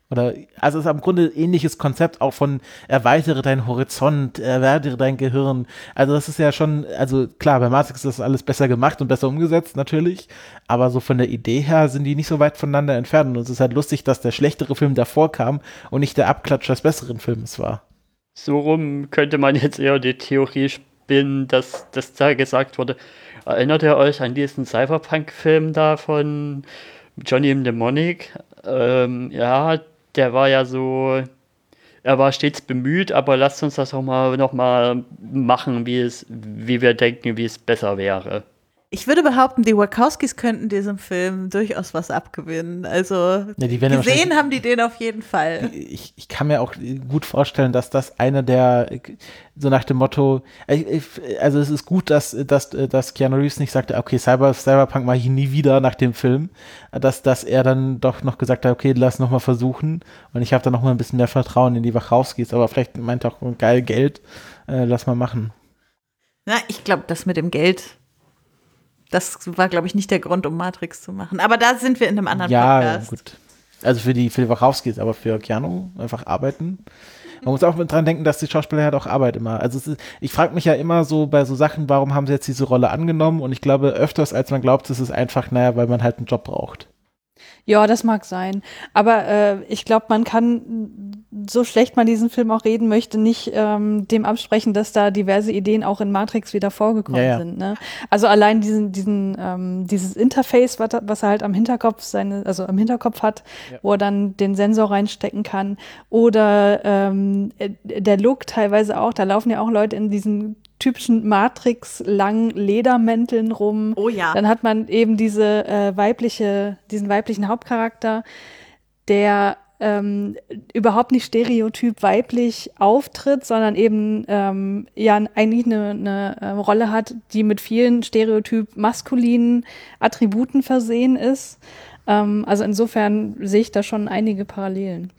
Oder, also es ist im Grunde ein ähnliches Konzept auch von erweitere deinen Horizont, erweitere dein Gehirn. Also das ist ja schon, also klar, bei Matrix ist das alles besser gemacht und besser umgesetzt, natürlich. Aber so von der Idee her sind die nicht so weit voneinander entfernt. Und es ist halt lustig, dass der schlechtere Film davor kam und nicht der Abklatsch des besseren Films war. So rum könnte man jetzt eher die Theorie spinnen, dass, dass da gesagt wurde, erinnert ihr euch an diesen Cyberpunk-Film da von Johnny Mnemonic? Ähm, ja, der war ja so, er war stets bemüht, aber lasst uns das doch mal noch mal machen, wie es, wie wir denken, wie es besser wäre. Ich würde behaupten, die Wachowskis könnten diesem Film durchaus was abgewinnen. Also Ja, gesehen haben die den auf jeden Fall. ich, ich kann mir auch gut vorstellen, dass das einer der, so nach dem Motto, ich- also es ist gut, dass, dass, dass Keanu Reeves nicht sagte, okay, Cyber, Cyberpunk mache ich nie wieder nach dem Film, dass, dass er dann doch noch gesagt hat, okay, lass noch mal versuchen und ich habe da noch mal ein bisschen mehr Vertrauen in die Wachowskis, aber vielleicht meint er auch, geil Geld, äh, lass mal machen. Na, ich glaube, das mit dem Geld, das war, glaube ich, nicht der Grund, um Matrix zu machen. Aber da sind wir in einem anderen ja, Podcast. gut. Also für die, für die Wachowskis, aber für Keanu einfach arbeiten. Man muss auch dran denken, dass die Schauspieler halt auch Arbeit immer. Also ist, ich frage mich ja immer so bei so Sachen, warum haben sie jetzt diese Rolle angenommen? Und ich glaube, öfters als man glaubt, ist es einfach, naja, weil man halt einen Job braucht. Ja, das mag sein. Aber äh, ich glaube, man kann, so schlecht man diesen Film auch reden möchte, nicht ähm, dem absprechen, dass da diverse Ideen auch in Matrix wieder vorgekommen Ja, ja. sind. Ne? Also allein diesen, diesen, ähm, dieses Interface, was, er- was er halt am Hinterkopf seine, also am Hinterkopf hat, Ja. wo er dann den Sensor reinstecken kann. Oder ähm, äh, der Look teilweise auch, da laufen ja auch Leute in diesen typischen Matrix-langen Ledermänteln rum. Oh ja. Dann hat man eben diese äh, weibliche, diesen weiblichen Hauptcharakter, der ähm, überhaupt nicht stereotyp weiblich auftritt, sondern eben ähm, ja eigentlich eine, eine äh, Rolle hat, die mit vielen stereotyp maskulinen Attributen versehen ist. Ähm, also insofern sehe ich da schon einige Parallelen.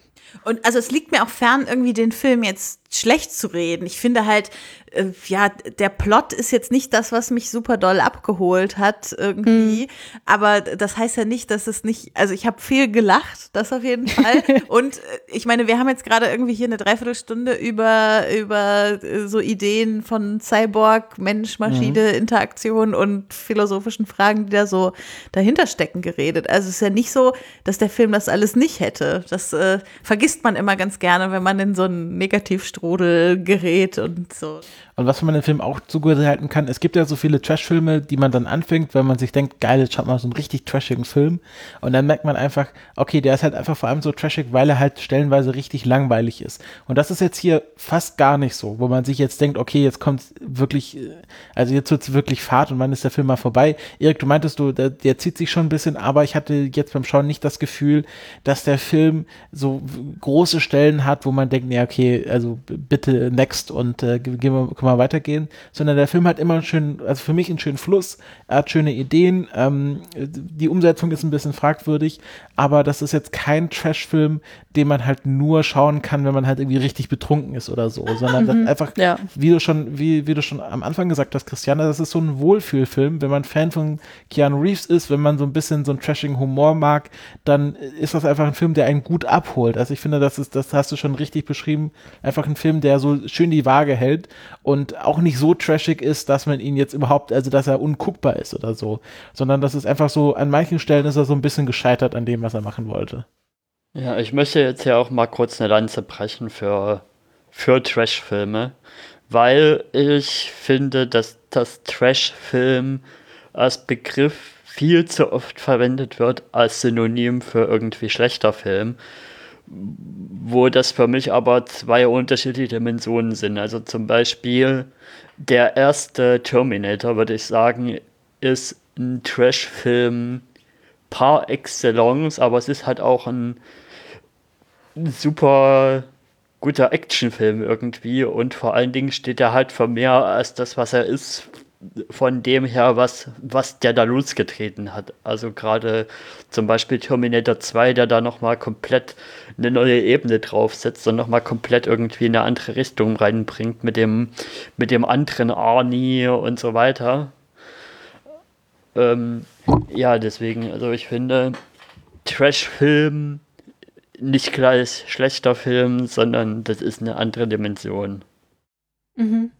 Und also es liegt mir auch fern, irgendwie den Film jetzt schlecht zu reden. Ich finde halt, äh, ja, der Plot ist jetzt nicht das, was mich super doll abgeholt hat irgendwie. Mhm. Aber das heißt ja nicht, dass es nicht, also ich habe viel gelacht, das auf jeden Fall. Und äh, ich meine, wir haben jetzt gerade irgendwie hier eine Dreiviertelstunde über, über äh, so Ideen von Cyborg, Mensch, Maschine, mhm. Interaktion und philosophischen Fragen, die da so dahinter stecken, geredet. Also es ist ja nicht so, dass der Film das alles nicht hätte. Das äh, vergisst man immer ganz gerne, wenn man in so einen Negativstrudel gerät und so. Und was man dem Film auch zugehalten kann, es gibt ja so viele Trash-Filme, die man dann anfängt, wenn man sich denkt, geil, jetzt schaut man so einen richtig trashigen Film. Und dann merkt man einfach, okay, der ist halt einfach vor allem so trashig, weil er halt stellenweise richtig langweilig ist. Und das ist jetzt hier fast gar nicht so, wo man sich jetzt denkt, okay, jetzt kommt wirklich, äh, also jetzt wird's wirklich Fahrt und wann ist der Film mal vorbei. Erik, du meintest du, der, der zieht sich schon ein bisschen, aber ich hatte jetzt beim Schauen nicht das Gefühl, dass der Film so große Stellen hat, wo man denkt, ja, okay, also bitte next und äh, gehen wir, mal weitergehen, sondern der Film hat immer einen schönen, also für mich einen schönen Fluss, er hat schöne Ideen, ähm, die Umsetzung ist ein bisschen fragwürdig, aber das ist jetzt kein Trash-Film, den man halt nur schauen kann, wenn man halt irgendwie richtig betrunken ist oder so, sondern das mhm. einfach, ja. wie du schon, wie, wie du schon am Anfang gesagt hast, Christiane, das ist so ein Wohlfühlfilm, wenn man Fan von Keanu Reeves ist, wenn man so ein bisschen so einen trashigen Humor mag, dann ist das einfach ein Film, der einen gut abholt. Also ich finde, das ist, das hast du schon richtig beschrieben, einfach ein Film, der so schön die Waage hält und auch nicht so trashig ist, dass man ihn jetzt überhaupt, also dass er unguckbar ist oder so, sondern das ist einfach so, an manchen Stellen ist er so ein bisschen gescheitert an dem, was er machen wollte. Ja, ich möchte jetzt ja auch mal kurz eine Lanze brechen für, für Trash-Filme, weil ich finde, dass das Trash-Film als Begriff viel zu oft verwendet wird als Synonym für irgendwie schlechter Film, wo das für mich aber zwei unterschiedliche Dimensionen sind. Also zum Beispiel der erste Terminator, würde ich sagen, ist ein Trash-Film par excellence, aber es ist halt auch ein super guter Actionfilm irgendwie und vor allen Dingen steht er halt für mehr als das, was er ist, von dem her, was, was der da losgetreten hat. Also gerade zum Beispiel Terminator 2, der da nochmal komplett eine neue Ebene draufsetzt und nochmal komplett irgendwie in eine andere Richtung reinbringt mit dem, mit dem anderen Arnie und so weiter. Ähm, ja, deswegen, also ich finde, Trash-Film nicht gleich schlechter Film, sondern das ist eine andere Dimension. Mhm.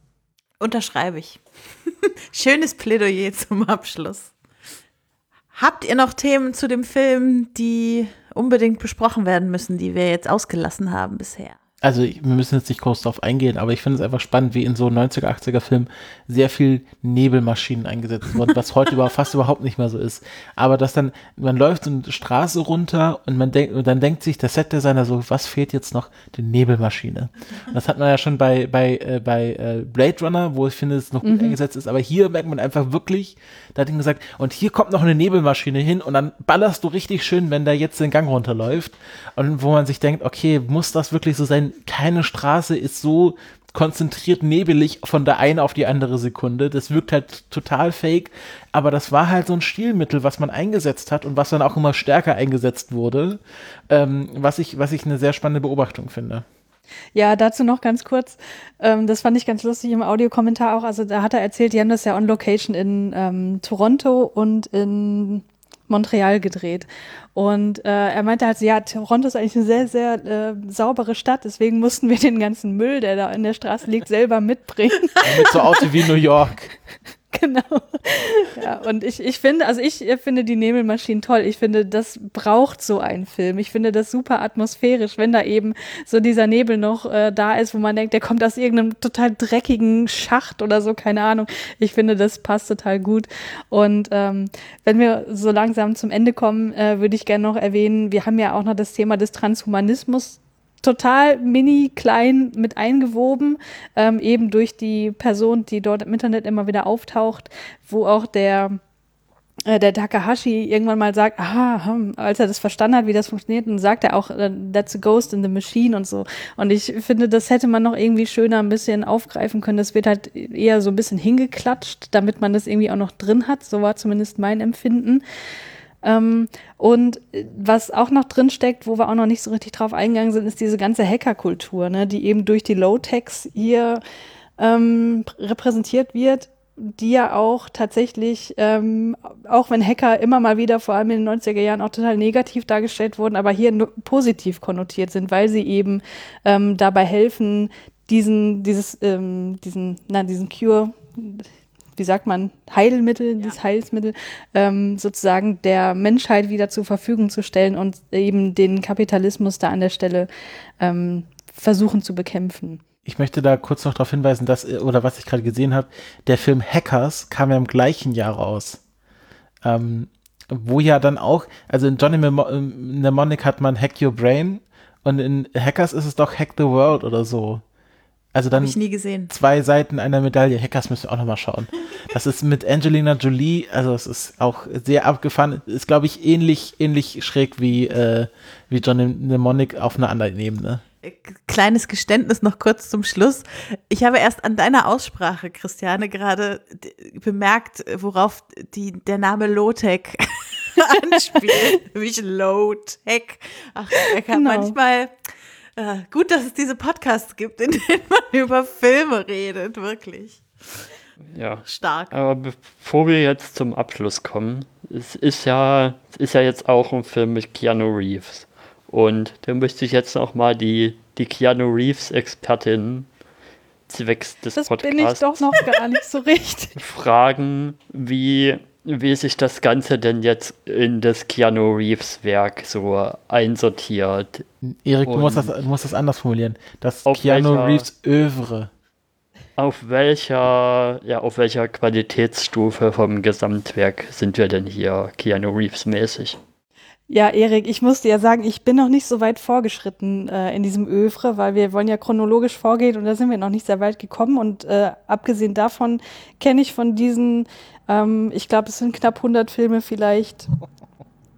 Unterschreibe ich. Schönes Plädoyer zum Abschluss. Habt ihr noch Themen zu dem Film, die unbedingt besprochen werden müssen, die wir jetzt ausgelassen haben bisher? Also wir müssen jetzt nicht groß darauf eingehen, aber ich finde es einfach spannend, wie in so 90er, 80er Filmen sehr viel Nebelmaschinen eingesetzt wurden, was heute über, fast überhaupt nicht mehr so ist. Aber dass dann, man läuft so eine Straße runter und man denkt, und dann denkt sich der Set-Designer so, was fehlt jetzt noch? Die Nebelmaschine. Das hat man ja schon bei, bei, äh, bei äh, Blade Runner, wo ich finde, es noch gut mhm. eingesetzt ist, aber hier merkt man einfach wirklich, da hat ihn gesagt, und hier kommt noch eine Nebelmaschine hin und dann ballerst du richtig schön, wenn der jetzt den Gang runterläuft. Und wo man sich denkt, okay, muss das wirklich so sein? Keine Straße ist so konzentriert nebelig von der einen auf die andere Sekunde. Das wirkt halt total fake, aber das war halt so ein Stilmittel, was man eingesetzt hat und was dann auch immer stärker eingesetzt wurde, ähm, was, ich, was ich eine sehr spannende Beobachtung finde. Ja, dazu noch ganz kurz. Ähm, das fand ich ganz lustig im Audiokommentar auch. Also da hat er erzählt, die haben das ja on Location in ähm, Toronto und in Montreal gedreht. Und äh, er meinte halt, ja, Toronto ist eigentlich eine sehr, sehr äh, saubere Stadt, deswegen mussten wir den ganzen Müll, der da in der Straße liegt, selber mitbringen. Damit so aussieht wie New York. genau. Ja, und ich, ich finde, also ich finde die Nebelmaschinen toll. Ich finde, das braucht so einen Film. Ich finde das super atmosphärisch, wenn da eben so dieser Nebel noch äh, da ist, wo man denkt, der kommt aus irgendeinem total dreckigen Schacht oder so, keine Ahnung. Ich finde, das passt total gut. Und ähm, wenn wir so langsam zum Ende kommen, äh, würde ich gerne noch erwähnen, wir haben ja auch noch das Thema des Transhumanismus total mini klein mit eingewoben, ähm, eben durch die Person, die dort im Internet immer wieder auftaucht, wo auch der äh, der Takahashi irgendwann mal sagt, aha, hm, als er das verstanden hat, wie das funktioniert, dann sagt er auch, äh, that's a ghost in the machine und so. Und ich finde, das hätte man noch irgendwie schöner ein bisschen aufgreifen können. Das wird halt eher so ein bisschen hingeklatscht, damit man das irgendwie auch noch drin hat. So war zumindest mein Empfinden. Ähm, und äh, was auch noch drin steckt, wo wir auch noch nicht so richtig drauf eingegangen sind, ist diese ganze Hackerkultur, ne, die eben durch die Low-Techs hier ähm, repräsentiert wird die ja auch tatsächlich, ähm, auch wenn Hacker immer mal wieder, vor allem in den 90er Jahren, auch total negativ dargestellt wurden, aber hier positiv konnotiert sind, weil sie eben ähm, dabei helfen, diesen, dieses, ähm, diesen, na, diesen Cure, wie sagt man, Heilmittel, ja. dieses Heilsmittel, ähm, sozusagen der Menschheit wieder zur Verfügung zu stellen und eben den Kapitalismus da an der Stelle ähm, versuchen zu bekämpfen ich möchte da kurz noch darauf hinweisen, dass, äh, oder was ich gerade gesehen habe, der Film Hackers kam ja im gleichen Jahr raus. Ähm, wo ja dann auch, also in Johnny Mnemonic hat man Hack Your Brain und in Hackers ist es doch Hack the World oder so. Also dann ich nie gesehen. zwei Seiten einer Medaille. Hackers müssen wir auch nochmal schauen. Das ist mit Angelina Jolie, also es ist auch sehr abgefahren, ist glaube ich ähnlich, ähnlich schräg wie, äh, wie Johnny Mnemonic auf einer anderen Ebene kleines Geständnis noch kurz zum Schluss. Ich habe erst an deiner Aussprache, Christiane, gerade bemerkt, worauf die, der Name Lotec anspielt. Nämlich Low-Tech. Ach, er kann genau. manchmal. Äh, gut, dass es diese Podcasts gibt, in denen man über Filme redet, wirklich. Ja. Stark. Aber bevor wir jetzt zum Abschluss kommen, es ist ja, es ist ja jetzt auch ein Film mit Keanu Reeves. Und da möchte ich jetzt noch mal die, die Keanu Reeves-Expertin zwecks des das Podcasts. bin ich doch noch gar nicht so richtig. Fragen, wie, wie sich das Ganze denn jetzt in das Keanu Reeves-Werk so einsortiert. Erik, du musst das, du musst das anders formulieren. Das Keanu welcher, Reeves Övre. Auf welcher, ja, auf welcher Qualitätsstufe vom Gesamtwerk sind wir denn hier Keanu Reeves mäßig? Ja, Erik, ich muss dir ja sagen, ich bin noch nicht so weit vorgeschritten äh, in diesem Övre, weil wir wollen ja chronologisch vorgehen und da sind wir noch nicht sehr weit gekommen. Und äh, abgesehen davon kenne ich von diesen, ähm, ich glaube, es sind knapp 100 Filme, vielleicht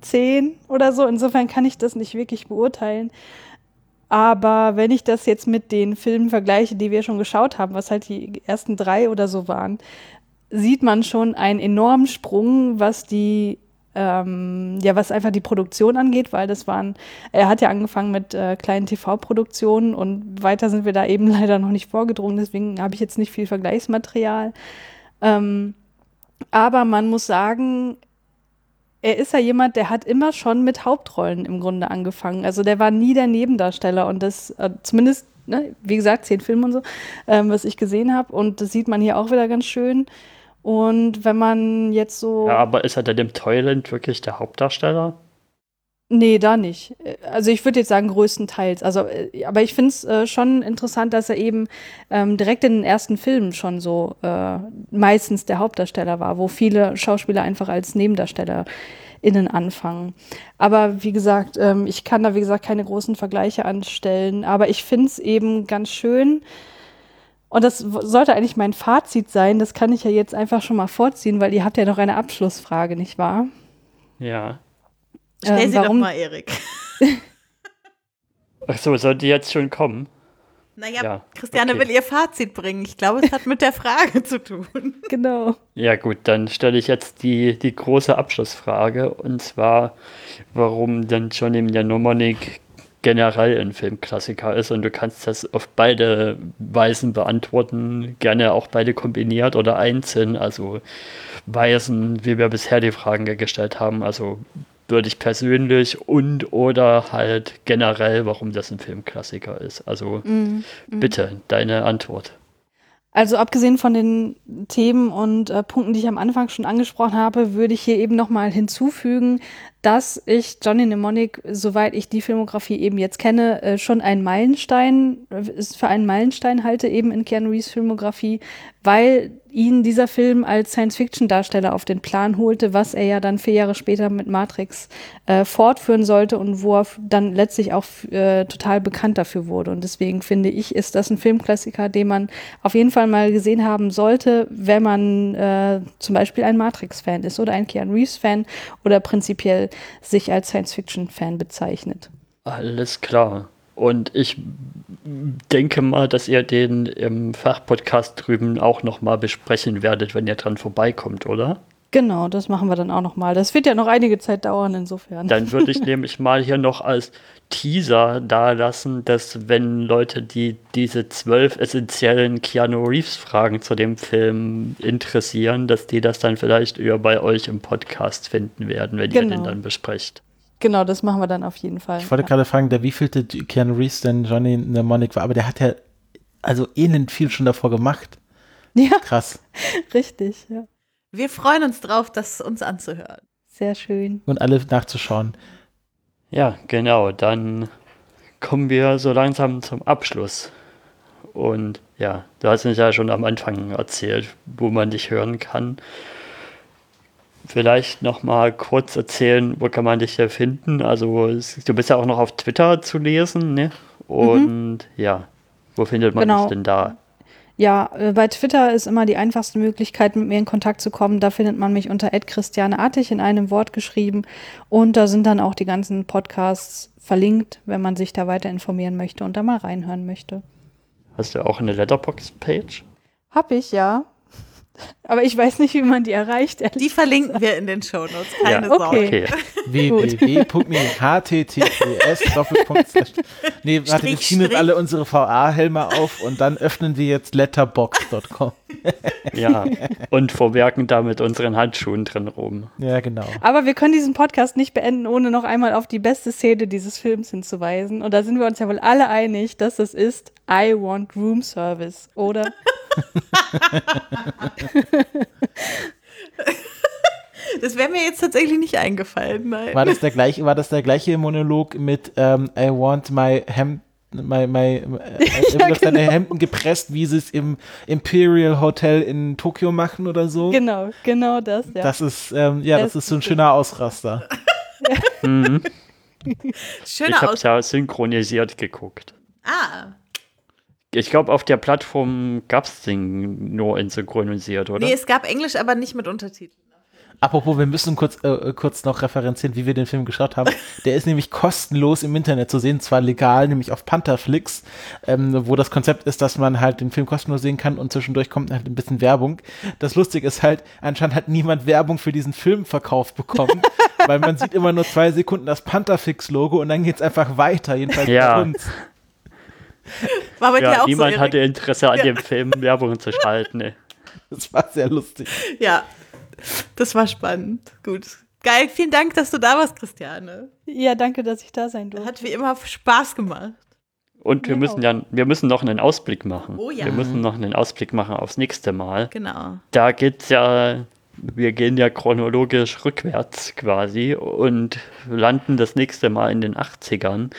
10 oder so. Insofern kann ich das nicht wirklich beurteilen. Aber wenn ich das jetzt mit den Filmen vergleiche, die wir schon geschaut haben, was halt die ersten drei oder so waren, sieht man schon einen enormen Sprung, was die ähm, ja, was einfach die Produktion angeht, weil das waren, er hat ja angefangen mit äh, kleinen TV-Produktionen und weiter sind wir da eben leider noch nicht vorgedrungen, deswegen habe ich jetzt nicht viel Vergleichsmaterial. Ähm, aber man muss sagen, er ist ja jemand, der hat immer schon mit Hauptrollen im Grunde angefangen. Also der war nie der Nebendarsteller und das äh, zumindest, ne, wie gesagt, zehn Filme und so, ähm, was ich gesehen habe. Und das sieht man hier auch wieder ganz schön. Und wenn man jetzt so. Ja, aber ist er denn im Toyland wirklich der Hauptdarsteller? Nee, da nicht. Also ich würde jetzt sagen, größtenteils. Also, äh, aber ich finde es äh, schon interessant, dass er eben ähm, direkt in den ersten Filmen schon so äh, meistens der Hauptdarsteller war, wo viele Schauspieler einfach als Nebendarsteller innen anfangen. Aber wie gesagt, ähm, ich kann da, wie gesagt, keine großen Vergleiche anstellen. Aber ich finde es eben ganz schön, und das sollte eigentlich mein Fazit sein. Das kann ich ja jetzt einfach schon mal vorziehen, weil ihr habt ja noch eine Abschlussfrage, nicht wahr? Ja. Stell ähm, sie warum? doch mal, Erik. Ach so, soll die jetzt schon kommen? Naja, ja, Christiane okay. will ihr Fazit bringen. Ich glaube, es hat mit der Frage zu tun. Genau. Ja, gut, dann stelle ich jetzt die, die große Abschlussfrage. Und zwar, warum denn Johnny Mnemonic generell ein Filmklassiker ist und du kannst das auf beide Weisen beantworten, gerne auch beide kombiniert oder einzeln, also Weisen, wie wir bisher die Fragen gestellt haben, also würde ich persönlich und oder halt generell, warum das ein Filmklassiker ist. Also mm, mm. bitte, deine Antwort. Also abgesehen von den Themen und äh, Punkten, die ich am Anfang schon angesprochen habe, würde ich hier eben nochmal hinzufügen, dass ich Johnny Mnemonic, soweit ich die Filmografie eben jetzt kenne, äh, schon einen Meilenstein, äh, für einen Meilenstein halte eben in Keanu Reeves Filmografie, weil ihn dieser Film als Science-Fiction-Darsteller auf den Plan holte, was er ja dann vier Jahre später mit Matrix äh, fortführen sollte und wo er dann letztlich auch äh, total bekannt dafür wurde. Und deswegen finde ich, ist das ein Filmklassiker, den man auf jeden Fall mal gesehen haben sollte, wenn man äh, zum Beispiel ein Matrix-Fan ist oder ein Keanu Reeves-Fan oder prinzipiell sich als Science-Fiction-Fan bezeichnet. Alles klar. Und ich denke mal, dass ihr den im Fachpodcast drüben auch nochmal besprechen werdet, wenn ihr dran vorbeikommt, oder? Genau, das machen wir dann auch nochmal. Das wird ja noch einige Zeit dauern, insofern. Dann würde ich nämlich mal hier noch als Teaser da lassen, dass wenn Leute, die diese zwölf essentiellen Keanu Reeves-Fragen zu dem Film interessieren, dass die das dann vielleicht über bei euch im Podcast finden werden, wenn genau. ihr den dann besprecht. Genau, das machen wir dann auf jeden Fall. Ich wollte ja. gerade fragen, der wievielte Keanu Reeves denn Johnny Mnemonic war, aber der hat ja also elend viel schon davor gemacht. Ja. Krass. Richtig, ja. Wir freuen uns drauf, das uns anzuhören. Sehr schön. Und alle nachzuschauen. Ja, genau. Dann kommen wir so langsam zum Abschluss. Und ja, du hast uns ja schon am Anfang erzählt, wo man dich hören kann vielleicht noch mal kurz erzählen, wo kann man dich hier finden? Also du bist ja auch noch auf Twitter zu lesen, ne? Und mhm. ja, wo findet man genau. dich denn da? Ja, äh, bei Twitter ist immer die einfachste Möglichkeit, mit mir in Kontakt zu kommen. Da findet man mich unter @christianeartig in einem Wort geschrieben und da sind dann auch die ganzen Podcasts verlinkt, wenn man sich da weiter informieren möchte und da mal reinhören möchte. Hast du auch eine Letterbox-Page? Hab ich, ja. Aber ich weiß nicht, wie man die erreicht. Die verlinken wir in den Shownotes. Keine ja, okay. Sorge. www.https Nee, warte, wir ziehen jetzt alle unsere VA-Helme auf und dann öffnen wir jetzt letterbox.com. ja, und verwerken damit unseren Handschuhen drin rum. Ja, genau. Aber wir können diesen Podcast nicht beenden, ohne noch einmal auf die beste Szene dieses Films hinzuweisen. Und da sind wir uns ja wohl alle einig, dass es ist I Want Room Service, oder? Das wäre mir jetzt tatsächlich nicht eingefallen. Nein. War das der gleiche, war das der gleiche Monolog mit ähm, I want my Hemd, my, my, äh, ja, genau. deine Hemden gepresst, wie sie es im Imperial Hotel in Tokio machen oder so? Genau, genau das, ja. Das ist, ähm, ja, das, das ist so ein schöner Ausraster. Ja. Mhm. Schöner ich habe ja synchronisiert geguckt. Ah. Ich glaube, auf der Plattform gab es den nur in synchronisiert, oder? Nee, es gab Englisch, aber nicht mit Untertiteln. Apropos, wir müssen kurz, äh, kurz noch referenzieren, wie wir den Film geschaut haben. Der ist nämlich kostenlos im Internet zu sehen, zwar legal, nämlich auf Pantherflix, ähm, wo das Konzept ist, dass man halt den Film kostenlos sehen kann und zwischendurch kommt halt ein bisschen Werbung. Das Lustige ist halt, anscheinend hat niemand Werbung für diesen Film verkauft bekommen, weil man sieht immer nur zwei Sekunden das Pantherflix-Logo und dann geht es einfach weiter, jedenfalls ja. bei uns. War bei ja, dir auch niemand so, hatte Interesse an ja. dem Film, Werbung zu schalten. Ne. Das war sehr lustig. Ja, das war spannend. Gut. Geil, vielen Dank, dass du da warst, Christiane. Ja, danke, dass ich da sein durfte. Hat wie immer Spaß gemacht. Und wir genau. müssen ja, wir müssen noch einen Ausblick machen. Oh ja. Wir müssen noch einen Ausblick machen aufs nächste Mal. Genau. Da geht's ja, wir gehen ja chronologisch rückwärts quasi und landen das nächste Mal in den 80ern.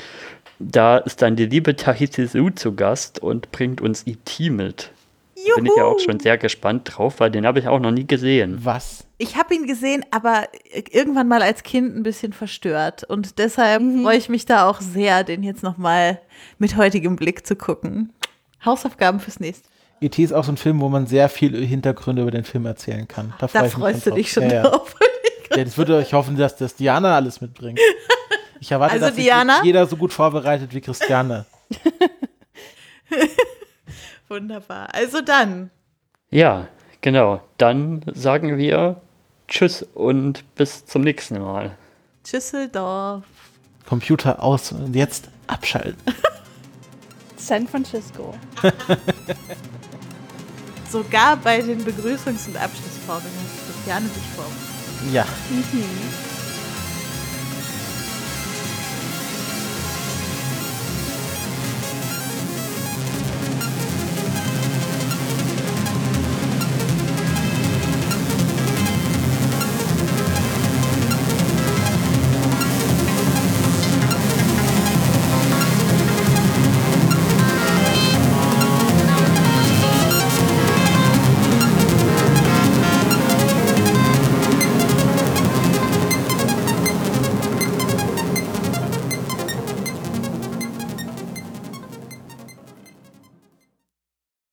Da ist dann die liebe Tahiti Su zu Gast und bringt uns E.T. mit. Juhu. Bin ich ja auch schon sehr gespannt drauf, weil den habe ich auch noch nie gesehen. Was? Ich habe ihn gesehen, aber irgendwann mal als Kind ein bisschen verstört. Und deshalb mhm. freue ich mich da auch sehr, den jetzt nochmal mit heutigem Blick zu gucken. Hausaufgaben fürs nächste. E.T. ist auch so ein Film, wo man sehr viel Hintergründe über den Film erzählen kann. Da, da freust du dich schon ja, drauf. Ja. das würde ich hoffen, dass das Diana alles mitbringt. Ich erwarte, also dass Diana? jeder so gut vorbereitet wie Christiane. Wunderbar. Also dann. Ja, genau. Dann sagen wir Tschüss und bis zum nächsten Mal. Tschüsseldorf. Computer aus und jetzt abschalten. San Francisco. Sogar bei den Begrüßungs- und Abschlussformen hat Christiane sich vor. Ja. Mhm.